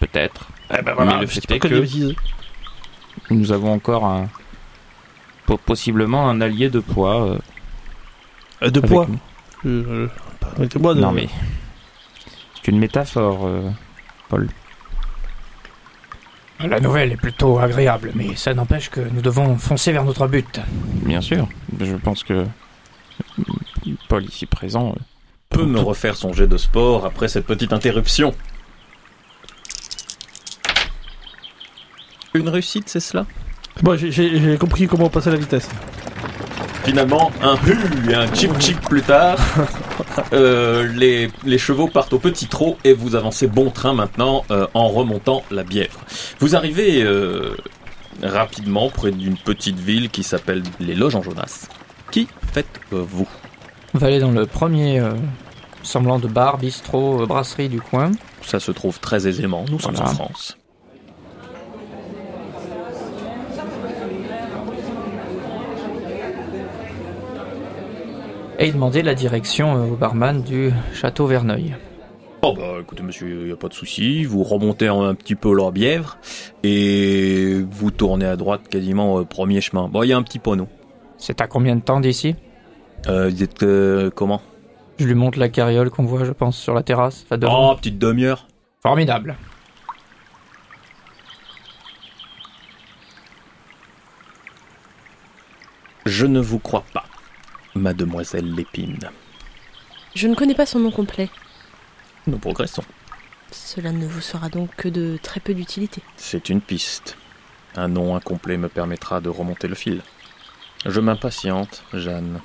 Peut-être. Eh ben Mais le fait est que. Nous avons encore un. po- Possiblement un allié de poids. euh, Euh, De poids. Euh, Permettez-moi de... Non mais. C'est une métaphore, euh, Paul. La nouvelle est plutôt agréable, mais ça n'empêche que nous devons foncer vers notre but. Bien sûr. Je pense que. Paul ici présent. euh, Peut me refaire son jet de sport après cette petite interruption. Une réussite, c'est cela? Bon, j'ai- compris comment passer la vitesse. Finalement, un hu et un chip chip plus tard, euh, les, les chevaux partent au petit trot et vous avancez bon train maintenant euh, en remontant la Bièvre. Vous arrivez euh, rapidement près d'une petite ville qui s'appelle les Loges en Jonas. Qui faites-vous? On va aller dans le premier euh, semblant de bar, bistrot, euh, brasserie du coin. Ça se trouve très aisément, nous sommes en France. Et demander la direction euh, au barman du château Verneuil. Oh bah écoutez monsieur, il n'y a pas de souci, vous remontez un, un petit peu la Bièvre et vous tournez à droite quasiment au premier chemin. Bon, il y a un petit panneau. C'est à combien de temps d'ici Euh, vous êtes euh, comment Je lui montre la carriole qu'on voit, je pense, sur la terrasse. Enfin, devant. Oh, petite demi-heure. Formidable. Je ne vous crois pas, mademoiselle Lépine. Je ne connais pas son nom complet. Nous progressons. Cela ne vous sera donc que de très peu d'utilité. C'est une piste. Un nom incomplet me permettra de remonter le fil. Je m'impatiente, Jeanne.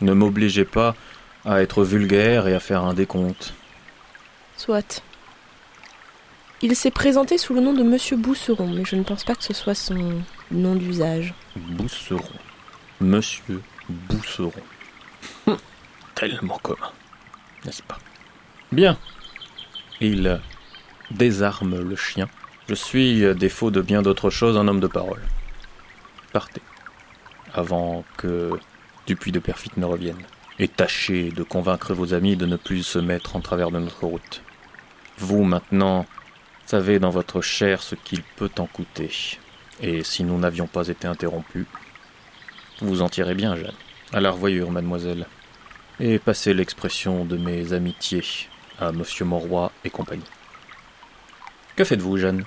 Ne m'obligez pas à être vulgaire et à faire un décompte. Soit. Il s'est présenté sous le nom de Monsieur Bousseron, mais je ne pense pas que ce soit son nom d'usage. Bousseron. Monsieur Bousseron. Hum, Tellement commun, n'est-ce pas? Bien. Il désarme le chien. Je suis, à défaut de bien d'autres choses, un homme de parole. Partez. Avant que Dupuis de Perfit ne revienne. Et tâchez de convaincre vos amis de ne plus se mettre en travers de notre route. Vous, maintenant, savez dans votre chair ce qu'il peut en coûter. Et si nous n'avions pas été interrompus, vous en tirez bien, Jeanne. À la revoyure, mademoiselle. Et passez l'expression de mes amitiés à Monsieur Monroy et compagnie. Que faites-vous, Jeanne?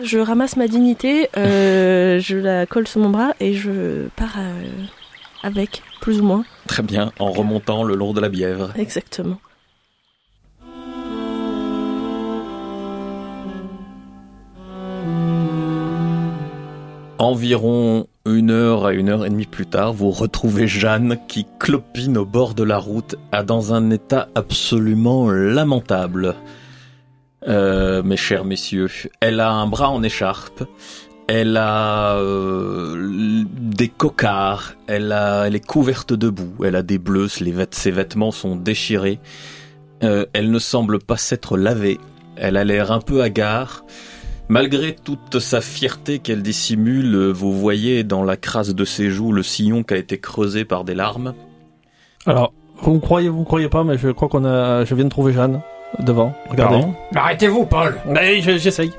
Je ramasse ma dignité, euh, je la colle sur mon bras et je pars euh, avec, plus ou moins. Très bien, en remontant le long de la Bièvre. Exactement. Environ une heure à une heure et demie plus tard, vous retrouvez Jeanne qui clopine au bord de la route, à dans un état absolument lamentable. Euh, mes chers messieurs, elle a un bras en écharpe, elle a euh, des cocards, elle, a, elle est couverte de boue, elle a des bleus, les ses vêtements sont déchirés, Euh, elle ne semble pas s'être lavée, elle a l'air un peu hagard, Malgré toute sa fierté qu'elle dissimule, vous voyez dans la crasse de ses joues le sillon qui a été creusé par des larmes. Alors, vous me croyez, vous me croyez pas, mais je crois qu'on a, je viens de trouver Jeanne devant. Regardez. Pardon? Arrêtez-vous, Paul Allez, je- j'essaye.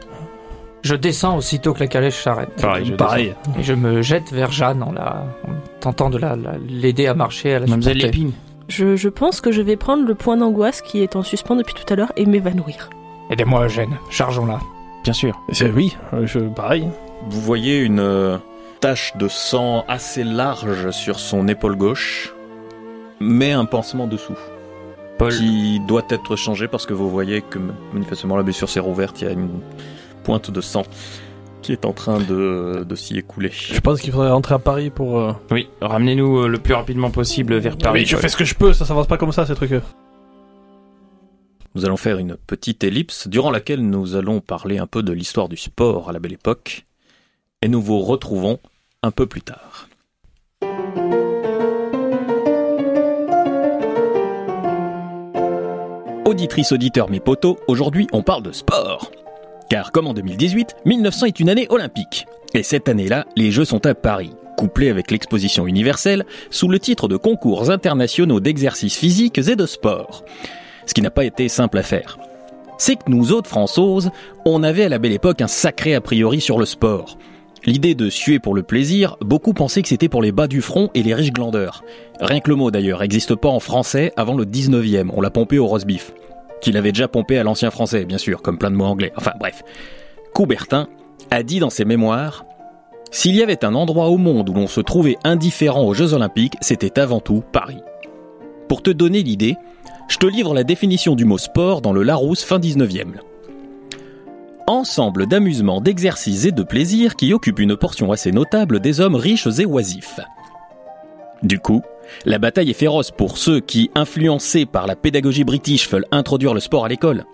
Je descends aussitôt que la calèche s'arrête. Pareil, je Pareil. Et je me jette vers Jeanne en, la, en tentant de la- la- l'aider à marcher, à la Mademoiselle supporter. Lépine. Je, je pense que je vais prendre le point d'angoisse qui est en suspens depuis tout à l'heure et m'évanouir. Aidez-moi, Eugène. Chargeons-la. Bien sûr. C'est- Oui, euh, je, pareil. Vous voyez une euh, tache de sang assez large sur son épaule gauche, mais un pansement dessous, Paul, qui doit être changé parce que vous voyez que manifestement la blessure s'est rouverte, il y a une pointe de sang. qui est en train de, de s'y écouler. Je pense qu'il faudrait rentrer à Paris pour. euh, Oui, ramenez-nous euh, le plus rapidement possible vers Paris. Oui, je fais ce que je peux, ça s'avance pas comme ça ces trucs. Nous allons faire une petite ellipse durant laquelle nous allons parler un peu de l'histoire du sport à la belle époque et nous vous retrouvons un peu plus tard. Auditrice, auditeur, mes potos, aujourd'hui on parle de sport. Car comme en 2018, 1900 est une année olympique. Et cette année-là, les Jeux sont à Paris, couplés avec l'exposition universelle, sous le titre de concours internationaux d'exercices physiques et de sport. Ce qui n'a pas été simple à faire. C'est que nous autres Françaises, on avait à la belle époque un sacré a priori sur le sport. L'idée de suer pour le plaisir, beaucoup pensaient que c'était pour les bas du front et les riches glandeurs. Rien que le mot d'ailleurs n'existe pas en français avant le 19e, on l'a pompé au roast beef. Qu'il avait déjà pompé à l'ancien français, bien sûr, comme plein de mots anglais. Enfin bref. Coubertin a dit dans ses mémoires S'il y avait un endroit au monde où l'on se trouvait indifférent aux Jeux Olympiques, c'était avant tout Paris. Pour te donner l'idée, je te livre la définition du mot sport dans le Larousse fin 19e. Ensemble d'amusements, d'exercices et de plaisirs qui occupent une portion assez notable des hommes riches et oisifs. Du coup, la bataille est féroce pour ceux qui, influencés par la pédagogie british, veulent introduire le sport à l'école.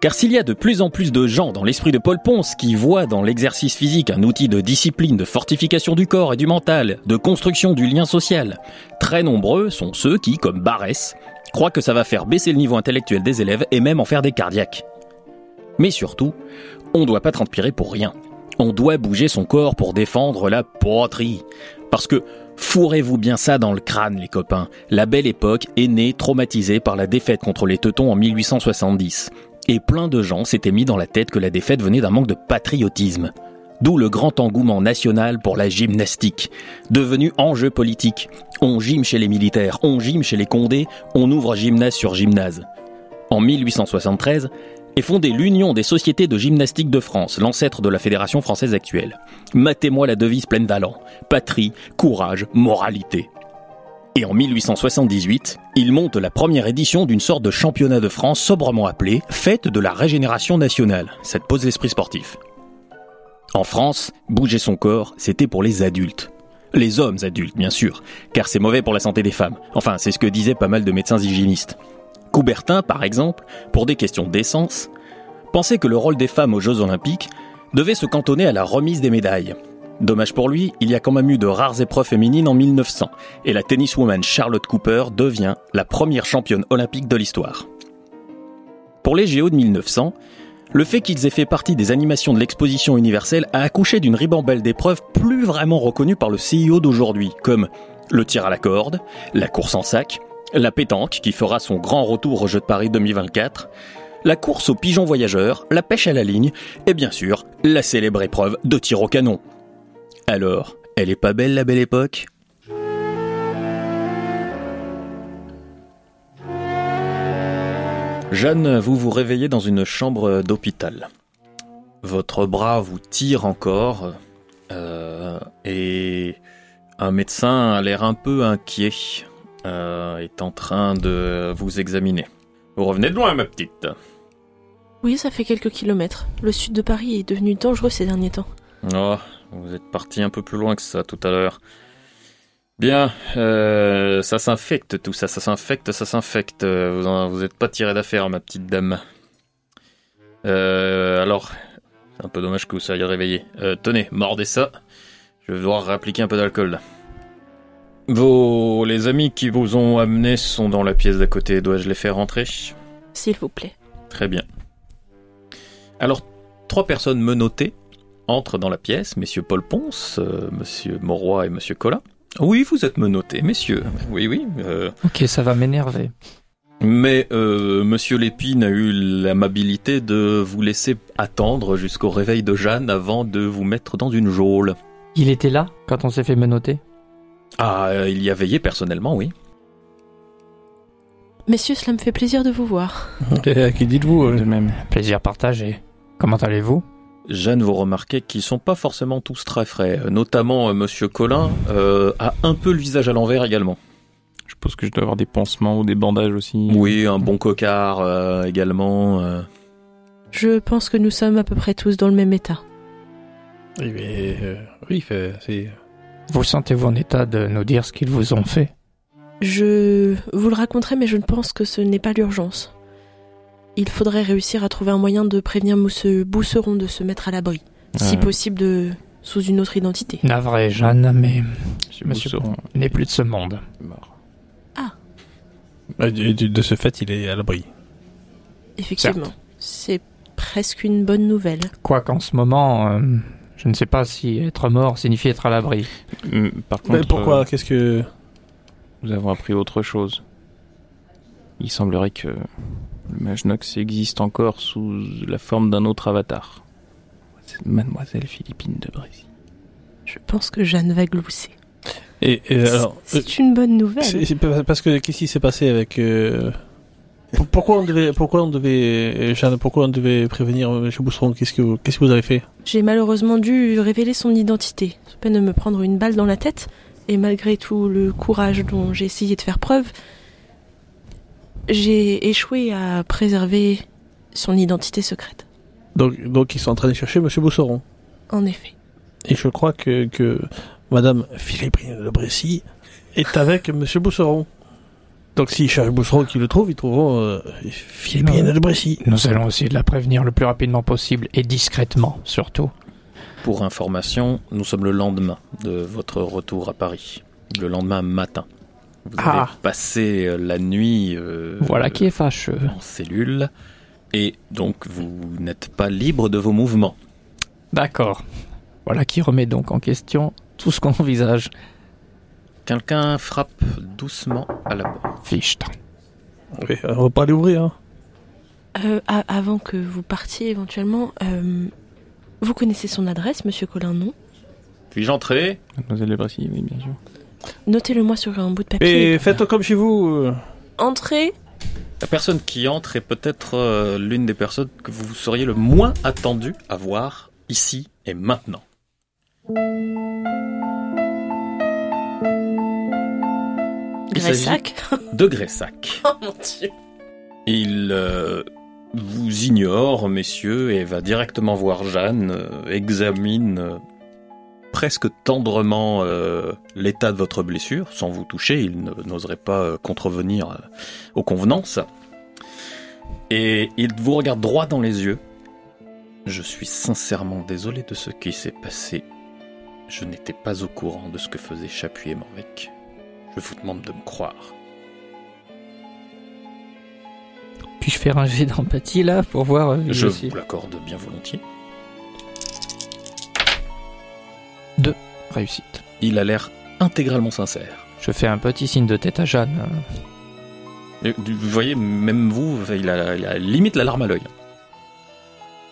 Car s'il y a de plus en plus de gens dans l'esprit de Paul Ponce qui voient dans l'exercice physique un outil de discipline, de fortification du corps et du mental, de construction du lien social, très nombreux sont ceux qui, comme Barès, croient que ça va faire baisser le niveau intellectuel des élèves et même en faire des cardiaques. Mais surtout, on ne doit pas transpirer pour rien. On doit bouger son corps pour défendre la poterie. Parce que, fourrez-vous bien ça dans le crâne, les copains, la belle époque est née traumatisée par la défaite contre les Teutons en 1870. Et plein de gens s'étaient mis dans la tête que la défaite venait d'un manque de patriotisme. D'où le grand engouement national pour la gymnastique, devenu enjeu politique. On gym chez les militaires, on gym chez les condés, on ouvre gymnase sur gymnase. En 1873, est fondée l'Union des sociétés de gymnastique de France, l'ancêtre de la Fédération française actuelle. Matez-moi la devise pleine d'allant. Patrie, courage, moralité. Et en 1878, il monte la première édition d'une sorte de championnat de France sobrement appelé Fête de la Régénération Nationale. Cette pose l'esprit sportif. En France, bouger son corps, c'était pour les adultes. Les hommes adultes, bien sûr, car c'est mauvais pour la santé des femmes. Enfin, c'est ce que disaient pas mal de médecins hygiénistes. Coubertin, par exemple, pour des questions d'essence, pensait que le rôle des femmes aux Jeux Olympiques devait se cantonner à la remise des médailles. Dommage pour lui, il y a quand même eu de rares épreuves féminines en 1900, et la tenniswoman Charlotte Cooper devient la première championne olympique de l'histoire. Pour les JO de 1900, le fait qu'ils aient fait partie des animations de l'exposition universelle a accouché d'une ribambelle d'épreuves plus vraiment reconnues par le CIO d'aujourd'hui, comme le tir à la corde, la course en sac, la pétanque qui fera son grand retour au Jeux de Paris 2024, la course aux pigeons voyageurs, la pêche à la ligne et bien sûr la célèbre épreuve de tir au canon. Alors, elle est pas belle la belle époque? Jeanne, vous vous réveillez dans une chambre d'hôpital. Votre bras vous tire encore euh, et un médecin a l'air un peu inquiet euh, est en train de vous examiner. Vous revenez de loin, ma petite. Oui, ça fait quelques kilomètres. Le sud de Paris est devenu dangereux ces derniers temps. Oh, vous êtes parti un peu plus loin que ça tout à l'heure. Bien, euh, ça s'infecte tout ça, ça s'infecte, ça s'infecte. Vous en- vous êtes pas tiré d'affaire, ma petite dame. Euh, alors, c'est un peu dommage que vous soyez réveillé. Euh, tenez, mordez ça. Je vais devoir réappliquer un peu d'alcool. Vos les amis qui vous ont amené sont dans la pièce d'à côté. Dois-je les faire rentrer? S'il vous plaît. Très bien. Alors, trois personnes menottées entrent dans la pièce, messieurs Paul Ponce, euh, monsieur Mauroy et monsieur Collin. Oui, vous êtes menottés, messieurs. Oui, oui. euh, Ok, ça va m'énerver. mais euh, monsieur Lépine a eu l'amabilité de vous laisser attendre jusqu'au réveil de Jeanne avant de vous mettre dans une geôle. Il était là quand on s'est fait menotter? Ah, euh, il y a veillé personnellement, oui. Messieurs, cela me fait plaisir de vous voir. À qui dites-vous euh, De même. Plaisir partagé. Comment allez-vous? Jeanne, vous remarquez qu'ils sont pas forcément tous très frais. Euh, Notamment euh, monsieur Collin euh, a un peu le visage à l'envers également. Je suppose que je dois avoir des pansements ou des bandages aussi. Oui, un bon cocard euh, également. euh. Je pense que nous sommes à peu près tous dans le même état. Oui, mais euh, oui, c'est. Vous sentez-vous en état de nous dire ce qu'ils vous ont fait Je vous le raconterai, mais je ne pense que ce n'est pas l'urgence. Il faudrait réussir à trouver un moyen de prévenir Mousse Bousseron de se mettre à l'abri. Si possible, de sous une autre identité. Navré, Jeanne, mais Monsieur Monsieur Bousseron n'est plus de ce monde. mort. De, de- de ce fait, il est à l'abri. Effectivement. C'est presque une bonne nouvelle. Quoiqu'en ce moment, euh, je ne sais pas si être mort signifie être à l'abri. Hum, Par Mais contre, pourquoi euh, Qu'est-ce que. nous avons appris autre chose. Il semblerait que le mage Nox existe encore sous la forme d'un autre avatar. C'est Mademoiselle Philippine de Brésil. Je pense que Jeanne va glousser. Et, et alors. C'est une bonne nouvelle. c'est c'est pas- parce que qu'est-ce qui s'est passé avec. euh, Pourquoi on devait, pourquoi on devait, euh, Jeanne, pourquoi on devait prévenir euh, M. Bousseron? Qu'est-ce que, vous- qu'est-ce que vous avez fait? J'ai malheureusement dû révéler son identité, sous peine de me prendre une balle dans la tête, et malgré tout le courage dont j'ai essayé de faire preuve, j'ai échoué à préserver son identité secrète. donc, donc, ils sont en train de chercher M. Bousseron? En effet. Et je crois que, que Madame Philippine de Brécy est avec M. Bousseron. Donc, s'ils cherchent Bousseron, qu'ils le trouvent, ils trouveront euh, Philippine de Brécy. Nous allons essayer de la prévenir le plus rapidement possible et discrètement, surtout. Pour information, nous sommes le lendemain de votre retour à Paris. Le lendemain matin. Vous avez Ah. passé euh, la nuit euh, Voilà qui est fâcheux. en cellule. Et donc, vous n'êtes pas libre de vos mouvements. D'accord. Voilà qui remet donc en question tout ce qu'on envisage. Quelqu'un frappe doucement à la porte. Fichte. Oui, euh, on va pas aller ouvrir. Hein. Euh, avant que vous partiez éventuellement, euh, vous connaissez son adresse, monsieur Colin, non? Puis-je entrer? Mademoiselle de Brésil, oui, bien sûr. Notez-le moi sur un bout de papier. Et faites comme chez vous. Entrez La personne qui entre est peut-être euh, l'une des personnes que vous seriez le moins attendu à voir ici et maintenant. Gressac de Gressac. Oh mon dieu Il euh, vous ignore, messieurs, et va directement voir Jeanne, euh, examine euh, presque tendrement l'état de votre blessure, sans vous toucher, il ne- n'oserait pas contrevenir aux convenances. Et il vous regarde droit dans les yeux. Je suis sincèrement désolé de ce qui s'est passé. Je n'étais pas au courant de ce que faisait Chapuis et Morvec. Je vous demande de me croire. Puis-je faire un jet d'empathie là pour voir euh, Je aussi vous l'accorde bien volontiers. Réussite. Il a l'air intégralement sincère. Je fais un petit signe de tête à Jeanne. Et Vous voyez, même vous, il a, il a limite la larme à l'œil.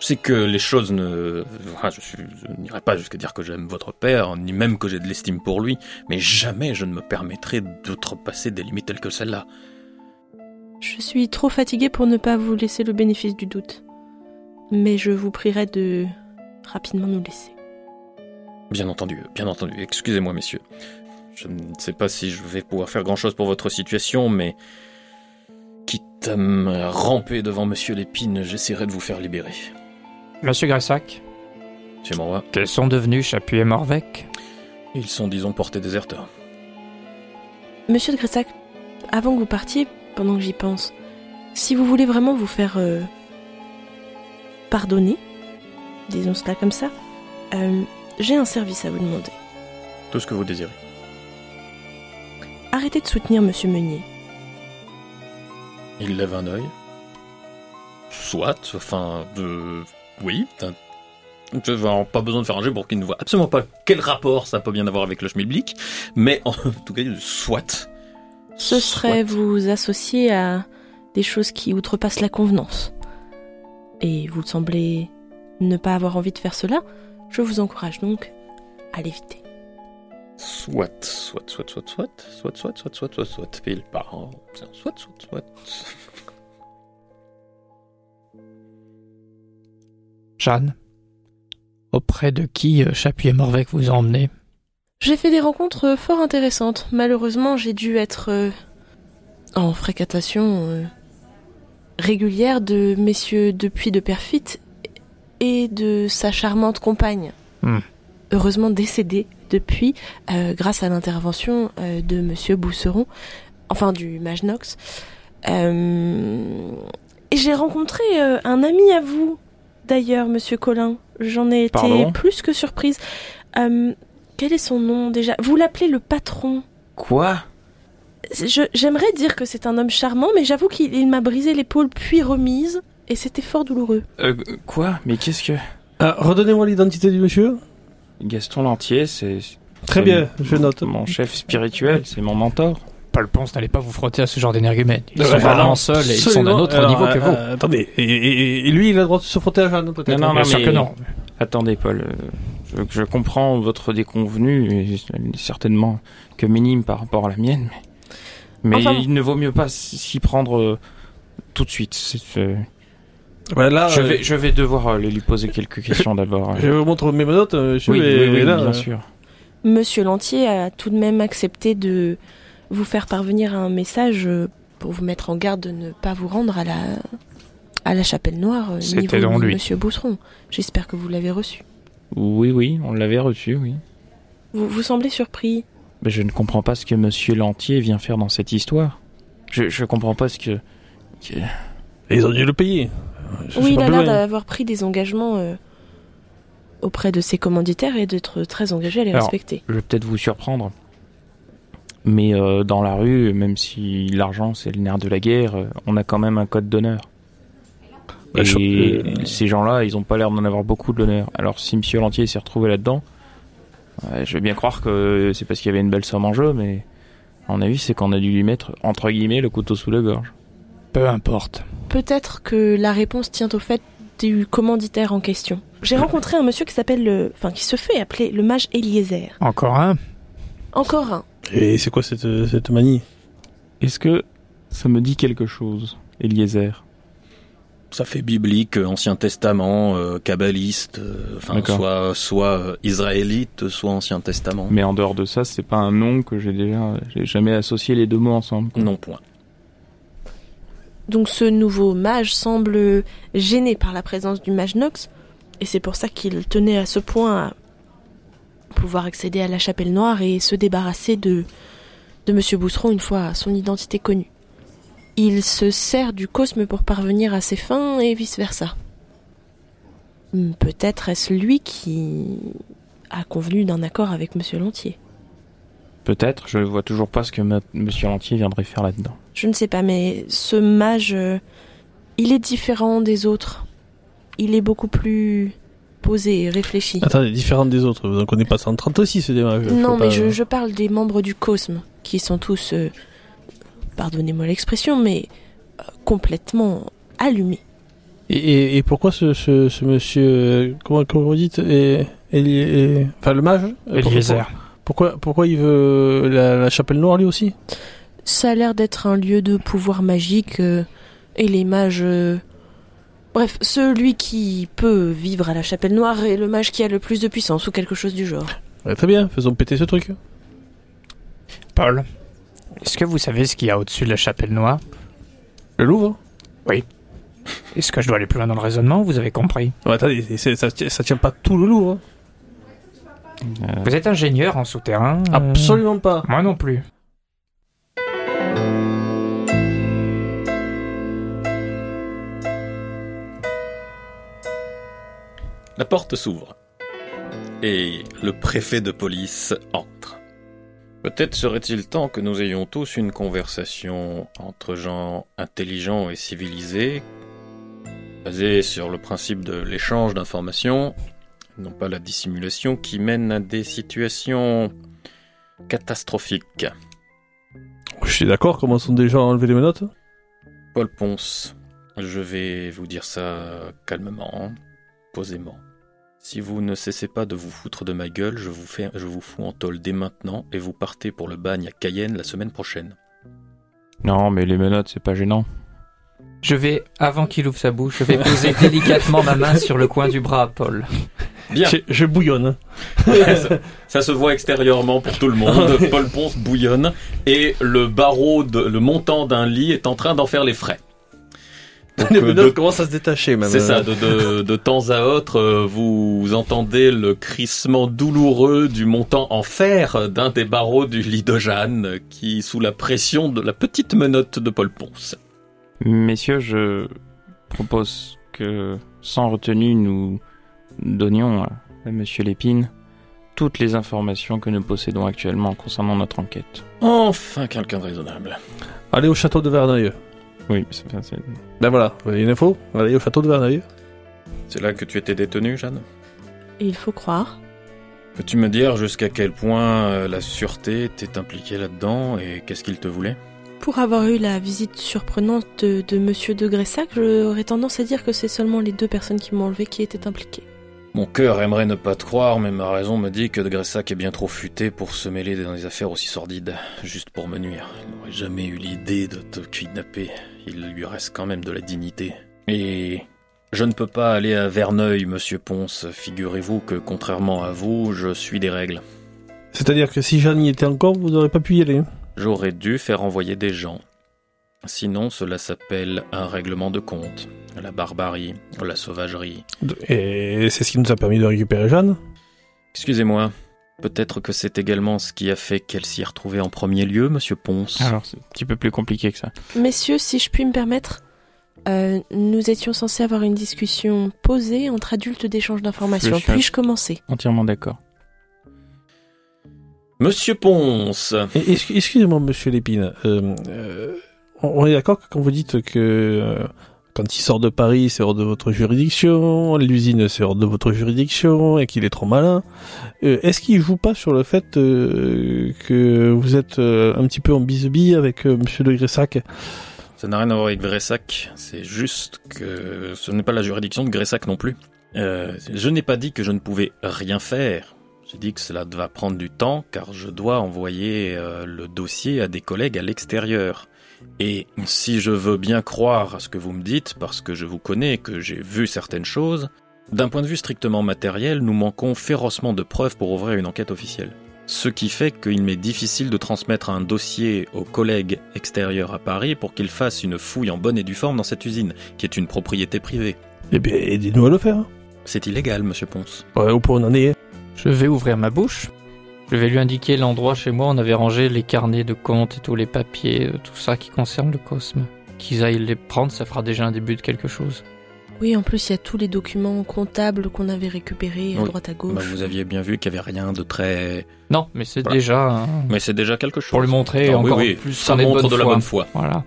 Sais que les choses ne... enfin, je, je n'irai pas jusqu'à dire que j'aime votre père, ni même que j'ai de l'estime pour lui, mais jamais je ne me permettrai d'outrepasser des limites telles que celle-là. Je suis trop fatiguée pour ne pas vous laisser le bénéfice du doute. Mais je vous prierai de rapidement nous laisser. Bien entendu, bien entendu. Excusez-moi, messieurs. Je ne sais pas si je vais pouvoir faire grand-chose pour votre situation, mais... Quitte à me ramper devant Monsieur Lépine, j'essaierai de vous faire libérer. Monsieur Gressac, quels sont devenus Chapuis et Morvec ils sont, disons, portés déserteurs. Monsieur de Gressac, avant que vous partiez, pendant que j'y pense, si vous voulez vraiment vous faire euh, pardonner, disons cela comme ça, euh, j'ai un service à vous demander. Tout ce que vous désirez. Arrêtez de soutenir Monsieur Meunier. Il lève un œil. Soit, enfin, de... Oui, avoir pas besoin de faire un jeu pour qu'il ne voit absolument pas quel rapport ça peut bien avoir avec le schmilblick, mais en tout cas, soit. Ce serait Soit. vous associer à des choses qui outrepassent la convenance. Et vous semblez ne pas avoir envie de faire cela, je vous encourage donc à l'éviter. Soit, soit, soit, soit, soit, soit, soit, soit, soit, soit, soit, et il part. en- Soit, soit, soit. Jeanne Auprès de qui euh, Chapuis et Morvec vous ont emmené J'ai fait des rencontres euh, fort intéressantes. Malheureusement, j'ai dû être euh, en fréquentation euh, régulière de messieurs depuis de Perfit et de sa charmante compagne. Hmm. Heureusement décédé depuis, euh, grâce à l'intervention de Monsieur Bousseron, enfin du mage Nox. Euh, et j'ai rencontré un ami à vous, d'ailleurs, Monsieur Colin. J'en ai été Pardon plus que surprise. Euh, quel est son nom déjà? Vous l'appelez le patron. Quoi? J'aimerais dire que c'est un homme charmant, mais j'avoue qu'il il m'a brisé l'épaule puis remise, et c'était fort douloureux. euh, Quoi? Mais qu'est-ce que... Ah, redonnez-moi l'identité du monsieur. Gaston Lantier, c'est... Très bien, je note. Mon chef spirituel, c'est mon mentor. Paul Ponce, n'allez pas vous frotter à ce genre d'énergumènes. Ils sont vraiment seuls et ils sont d'un autre Alors, niveau que vous. euh, attendez, et, et- et lui, il a le droit de se frotter à Jeanne, peut-être? Non, non, Bien non, sûr mais- que non. Attendez, Paul. euh, Je, je comprends votre déconvenue, certainement que minime par rapport à la mienne, mais, mais Enfin, il ne vaut mieux pas s'y prendre euh, tout de suite. C'est, Ouais, là, je, euh, vais, je vais devoir euh, lui poser quelques questions d'abord. je vous montre mes euh, monsieur, oui, et, oui, oui, et là, bien euh, sûr. Monsieur Lantier a tout de même accepté de vous faire parvenir un message euh, pour vous mettre en garde de ne pas vous rendre à la, à la chapelle noire, euh, ni C'était vous, donc ni lui. Monsieur Bousseron. J'espère que vous l'avez reçu. Oui, oui, on l'avait reçu, oui. Vous, vous semblez surpris. Mais je ne comprends pas ce que Monsieur Lantier vient faire dans cette histoire. Je, je comprends pas ce que. que- Ils ont dû le payer. Je oui, il a l'air d'avoir pris des engagements euh, auprès de ses commanditaires et d'être très engagé à les Alors, respecter. Je vais peut-être vous surprendre. Mais euh, dans la rue, même si l'argent c'est le nerf de la guerre, euh, on a quand même un code d'honneur. Bah, Et je- euh, ces gens-là, ils ont pas l'air d'en avoir beaucoup de l'honneur. Alors si Monsieur Lantier s'est retrouvé là-dedans, ouais, je vais bien croire que c'est parce qu'il y avait une belle somme en jeu, mais à mon avis, c'est qu'on a dû lui mettre, entre guillemets, le couteau sous la gorge. Peu importe. Peut-être que la réponse tient au fait du commanditaire en question. J'ai rencontré un monsieur qui s'appelle le, enfin qui se fait appeler le mage Eliezer. Encore un Encore un. Et c'est quoi cette, cette manie? Est-ce que ça me dit quelque chose, Eliezer? Ça fait biblique, euh, Ancien Testament, euh, kabbaliste, euh, enfin soit soit euh, israélite, soit Ancien Testament. Mais en dehors de ça, c'est pas un nom que j'ai déjà, j'ai jamais associé les deux mots ensemble. Non point. Donc ce nouveau mage semble gêné par la présence du mage Nox, et c'est pour ça qu'il tenait à ce point à pouvoir accéder à la chapelle noire et se débarrasser de, de Monsieur Bousseron une fois son identité connue. Il se sert du cosme pour parvenir à ses fins et vice-versa. Hmm, Peut-être est-ce lui qui a convenu d'un accord avec Monsieur Lantier. Peut-être, je vois toujours pas ce que Monsieur Lantier viendrait faire là-dedans. Je ne sais pas, mais ce mage, euh, il est différent des autres. Il est beaucoup plus posé et réfléchi. Attendez, différente des autres. Vous en connaissez pas 136, ce démarrage. non, mais pas- je, je parle des membres du Cosme, qui sont tous, euh, pardonnez-moi l'expression, mais euh, complètement allumés. Et, et, et pourquoi ce, ce, ce monsieur, euh, comment, comment vous dites, est, est, est- enfin le mage euh, Eliezer. pourquoi, pourquoi il veut la, la chapelle noire lui aussi? Ça a l'air d'être un lieu de pouvoir magique, euh, et les mages... Bref, celui qui peut vivre à la chapelle noire est le mage qui a le plus de puissance, ou quelque chose du genre. Ouais, Très bien, faisons péter ce truc. Paul, est-ce que vous savez ce qu'il y a au-dessus de la chapelle noire? Le Louvre? Est-ce que je dois aller plus loin dans le raisonnement? Vous avez compris. ouais, Attendez, c'est- ça, tient- ça tient pas tout le Louvre. hein. Euh, Vous êtes ingénieur en souterrain? Euh, Absolument pas. Moi non plus. La porte s'ouvre. Et le préfet de police entre. Peut-être serait-il temps que nous ayons tous une conversation entre gens intelligents et civilisés, basée sur le principe de l'échange d'informations, non pas la dissimulation qui mène à des situations catastrophiques. Je suis d'accord, commençons déjà à enlever les menottes? Paul Ponce, je vais vous dire ça calmement, posément. Si vous ne cessez pas de vous foutre de ma gueule, je vous, fais, je vous fous en tôle dès maintenant et vous partez pour le bagne à Cayenne la semaine prochaine. Non, mais les menottes, c'est pas gênant. Je vais, avant qu'il ouvre sa bouche, je vais poser délicatement ma main sur le coin du bras à Paul. Bien, Je, je bouillonne. ça, ça se voit extérieurement pour tout le monde. Paul Ponce bouillonne et le barreau, de, le montant d'un lit est en train d'en faire les frais. Donc, Les euh, menottes de- commencent à se détacher, même. C'est ça, de, de, de temps à autre, euh, vous entendez le crissement douloureux du montant en fer d'un des barreaux du lit de Jeanne, qui, sous la pression de la petite menotte de Paul Ponce. Messieurs, je propose que, sans retenue, nous donnions à, à Monsieur Lépine toutes les informations que nous possédons actuellement concernant notre enquête. Enfin, quelqu'un de raisonnable. Allez au château de Verneuil. Oui, c'est- Ben voilà, vous avez une info Allez au château de Verneuil. C'est là que tu étais détenu, Jeanne? Et il faut croire. Peux-tu me dire jusqu'à quel point euh, la sûreté était impliquée là-dedans et qu'est-ce qu'il te voulait? Pour avoir eu la visite surprenante de, de Monsieur de Gressac, j'aurais tendance à dire que c'est seulement les deux personnes qui m'ont enlevé qui étaient impliquées. Mon cœur aimerait ne pas te croire, mais ma raison me dit que de Gressac est bien trop futé pour se mêler dans des affaires aussi sordides, juste pour me nuire. Il n'aurait jamais eu l'idée de te kidnapper. Il lui reste quand même de la dignité. Et je ne peux pas aller à Verneuil, monsieur Ponce. Figurez-vous que, contrairement à vous, je suis des règles. C'est-à-dire que si Jeanne y était encore, vous n'aurez pas pu y aller. J'aurais dû faire envoyer des gens. Sinon, cela s'appelle un règlement de compte. La barbarie, la sauvagerie. Et c'est ce qui nous a permis de récupérer Jeanne? Excusez-moi. Peut-être que c'est également ce qui a fait qu'elle s'y est retrouvée en premier lieu, monsieur Ponce. Alors, c'est un petit peu plus compliqué que ça. Messieurs, si je puis me permettre, euh, nous étions censés avoir une discussion posée entre adultes d'échange d'informations. Puis-je commencer? Entièrement d'accord. Monsieur Ponce Excusez-moi, monsieur Lépine. euh, euh, on est d'accord quand vous dites que euh, quand il sort de Paris, c'est hors de votre juridiction, l'usine, c'est hors de votre juridiction, et qu'il est trop malin, euh, est-ce qu'il joue pas sur le fait euh, que vous êtes euh, un petit peu en bisbille avec euh, monsieur de Gressac? Ça n'a rien à voir avec Gressac, c'est juste que ce n'est pas la juridiction de Gressac non plus. Euh, je n'ai pas dit que je ne pouvais rien faire. J'ai dit que cela va prendre du temps car je dois envoyer le dossier à des collègues à l'extérieur. Et si je veux bien croire à ce que vous me dites, parce que je vous connais et que j'ai vu certaines choses, d'un point de vue strictement matériel, nous manquons férocement de preuves pour ouvrir une enquête officielle. Ce qui fait qu'il m'est difficile de transmettre un dossier aux collègues extérieurs à Paris pour qu'ils fassent une fouille en bonne et due forme dans cette usine, qui est une propriété privée. Eh bien, aidez-nous à le faire. C'est illégal, monsieur Ponce. Ouais, ou pour en année. Je vais ouvrir ma bouche. Je vais lui indiquer l'endroit chez moi où on avait rangé les carnets de comptes et tous les papiers, euh, tout ça qui concerne le Cosme. Qu'ils aillent les prendre, ça fera déjà un début de quelque chose. Oui, en plus, il y a tous les documents comptables qu'on avait récupérés à Oui. droite à gauche. Bah, vous aviez bien vu qu'il n'y avait rien de très... Non, mais c'est Voilà. déjà un- Mais c'est déjà quelque chose. pour lui montrer Ah, oui, encore oui, plus ça montre de la foi. bonne foi. Voilà.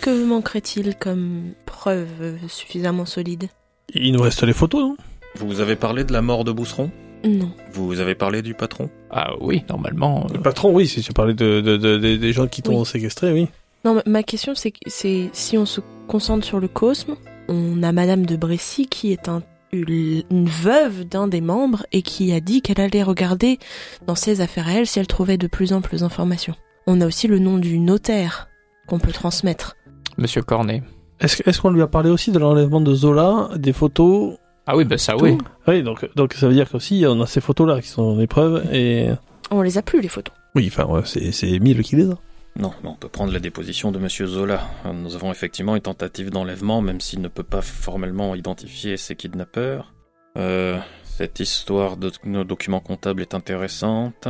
Que manquerait-il comme preuve suffisamment solide? Il nous reste les photos, non? Vous avez parlé de la mort de Bousseron? Non. Vous avez parlé du patron? Ah oui, normalement. euh, Le patron, oui, si tu parlais de, de, de- de- des gens qui t'ont Oui. séquestré, oui. Non, ma- ma question, c'est si on se concentre sur le Cosme, on a Madame de Brécy qui est un- une veuve d'un des membres et qui a dit qu'elle allait regarder dans ses affaires à elle si elle trouvait de plus amples informations. On a aussi le nom du notaire qu'on peut transmettre. Monsieur Cornet. Est-ce est-ce qu'on lui a parlé aussi de l'enlèvement de Zola, des photos Ah oui, bah ça tout oui. Oui, donc, donc ça veut dire qu'aussi on a ces photos-là qui sont en épreuve et... On les a plus, les photos. Oui, enfin, ouais, c'est c'est Mille qui les a. Non, non, on peut prendre la déposition de Monsieur Zola. Nous avons effectivement une tentative d'enlèvement, même s'il ne peut pas formellement identifier ses kidnappeurs. Euh, cette histoire de nos documents comptables est intéressante.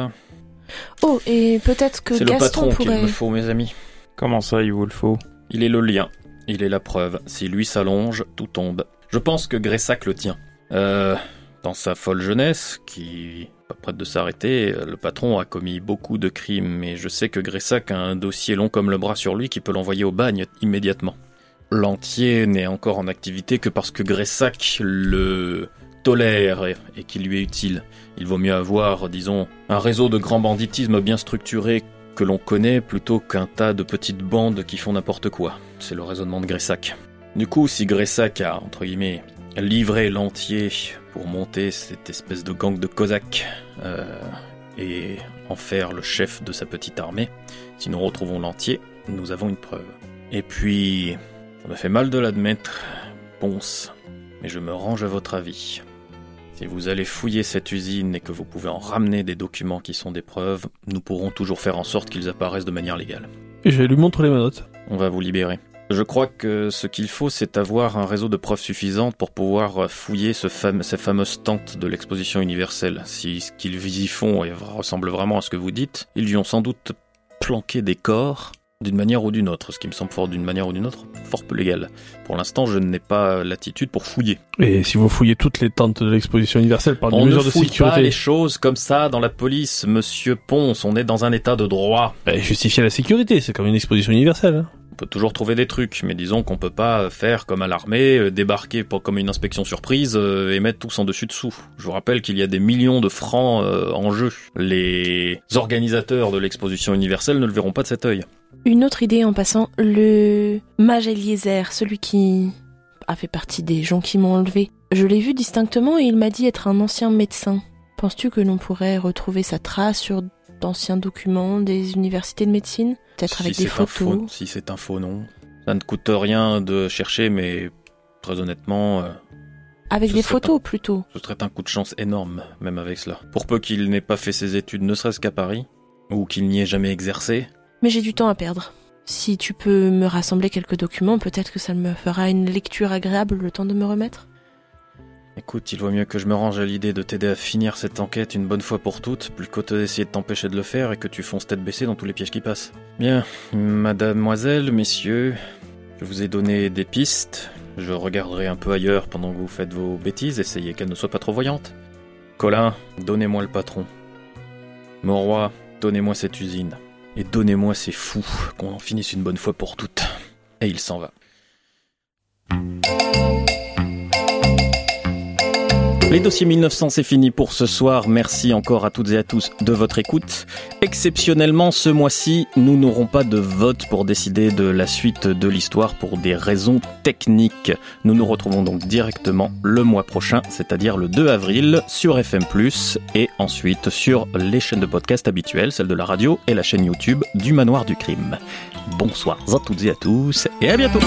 Oh, et peut-être que C'est le Gaston patron qu'il pourrait... me faut, mes amis. Comment ça, il vous le faut? Il est le lien. Il est la preuve. Si lui s'allonge, tout tombe. Je pense que Gressac le tient. Euh, dans sa folle jeunesse, qui pas prête de s'arrêter, euh, le patron a commis beaucoup de crimes, mais je sais que Gressac a un dossier long comme le bras sur lui qui peut l'envoyer au bagne immédiatement. L'entier n'est encore en activité que parce que Gressac le tolère et, et qu'il lui est utile. Il vaut mieux avoir, disons, un réseau de grand banditisme bien structuré que l'on connaît plutôt qu'un tas de petites bandes qui font n'importe quoi. C'est le raisonnement de Gressac. Du coup, si Gressac a, entre guillemets, livré l'entier pour monter cette espèce de gang de Cosaques euh, et en faire le chef de sa petite armée, si nous retrouvons l'entier, nous avons une preuve. Et puis, ça me fait mal de l'admettre, Ponce, mais je me range à votre avis. Si vous allez fouiller cette usine et que vous pouvez en ramener des documents qui sont des preuves, nous pourrons toujours faire en sorte qu'ils apparaissent de manière légale. Et je lui montre les menottes. On va vous libérer. Je crois que ce qu'il faut, c'est avoir un réseau de preuves suffisantes pour pouvoir fouiller ce fam ces fameuses tentes de l'exposition universelle. Si ce qu'ils y font ressemble vraiment à ce que vous dites, ils y ont sans doute planqué des corps d'une manière ou d'une autre, ce qui me semble fort d'une manière ou d'une autre fort peu légal. Pour l'instant, je n'ai pas l'attitude pour fouiller. Et si vous fouillez toutes les tentes de l'exposition universelle par des On ne mesures de fouille sécurité, pas les choses comme ça dans la police, monsieur Ponce, on est dans un état de droit. bah, justifier la sécurité, c'est comme une exposition universelle. hein. On peut toujours trouver des trucs, mais disons qu'on peut pas faire comme à l'armée, euh, débarquer pour, comme une inspection surprise euh, et mettre tous en dessus dessous. Je vous rappelle qu'il y a des millions de francs euh, en jeu. Les organisateurs de l'exposition universelle ne le verront pas de cet œil. Une autre idée en passant, le mage Eliezer, celui qui a fait partie des gens qui m'ont enlevé. Je l'ai vu distinctement et il m'a dit être un ancien médecin. Penses-tu que l'on pourrait retrouver sa trace sur d'anciens documents des universités de médecine Peut-être avec des photos faux, si c'est un faux nom, ça ne coûte rien de chercher, mais très honnêtement, euh, Avec des photos plutôt. ce serait un coup de chance énorme, même avec cela. Pour peu qu'il n'ait pas fait ses études, ne serait-ce qu'à Paris, ou qu'il n'y ait jamais exercé, Mais j'ai du temps à perdre. Si tu peux me rassembler quelques documents, peut-être que ça me fera une lecture agréable le temps de me remettre. Écoute, il vaut mieux que je me range à l'idée de t'aider à finir cette enquête une bonne fois pour toutes, plus qu'au d'essayer de t'empêcher de le faire et que tu fonces tête baissée dans tous les pièges qui passent. Bien, mademoiselle, messieurs, je vous ai donné des pistes. Je regarderai un peu ailleurs pendant que vous faites vos bêtises, essayez qu'elles ne soient pas trop voyantes. Colin, donnez-moi le patron. Moroy, donnez-moi cette usine. Et donnez-moi ces fous, qu'on en finisse une bonne fois pour toutes. Et il s'en va. Les dossiers 1900, c'est fini pour ce soir. Merci encore à toutes et à tous de votre écoute. Exceptionnellement, ce mois-ci, nous n'aurons pas de vote pour décider de la suite de l'histoire pour des raisons techniques. Nous nous retrouvons donc directement le mois prochain, c'est-à-dire le 2 avril, sur FM+, et ensuite sur les chaînes de podcast habituelles, celle de la radio et la chaîne YouTube du Manoir du Crime. Bonsoir à toutes et à tous, et à bientôt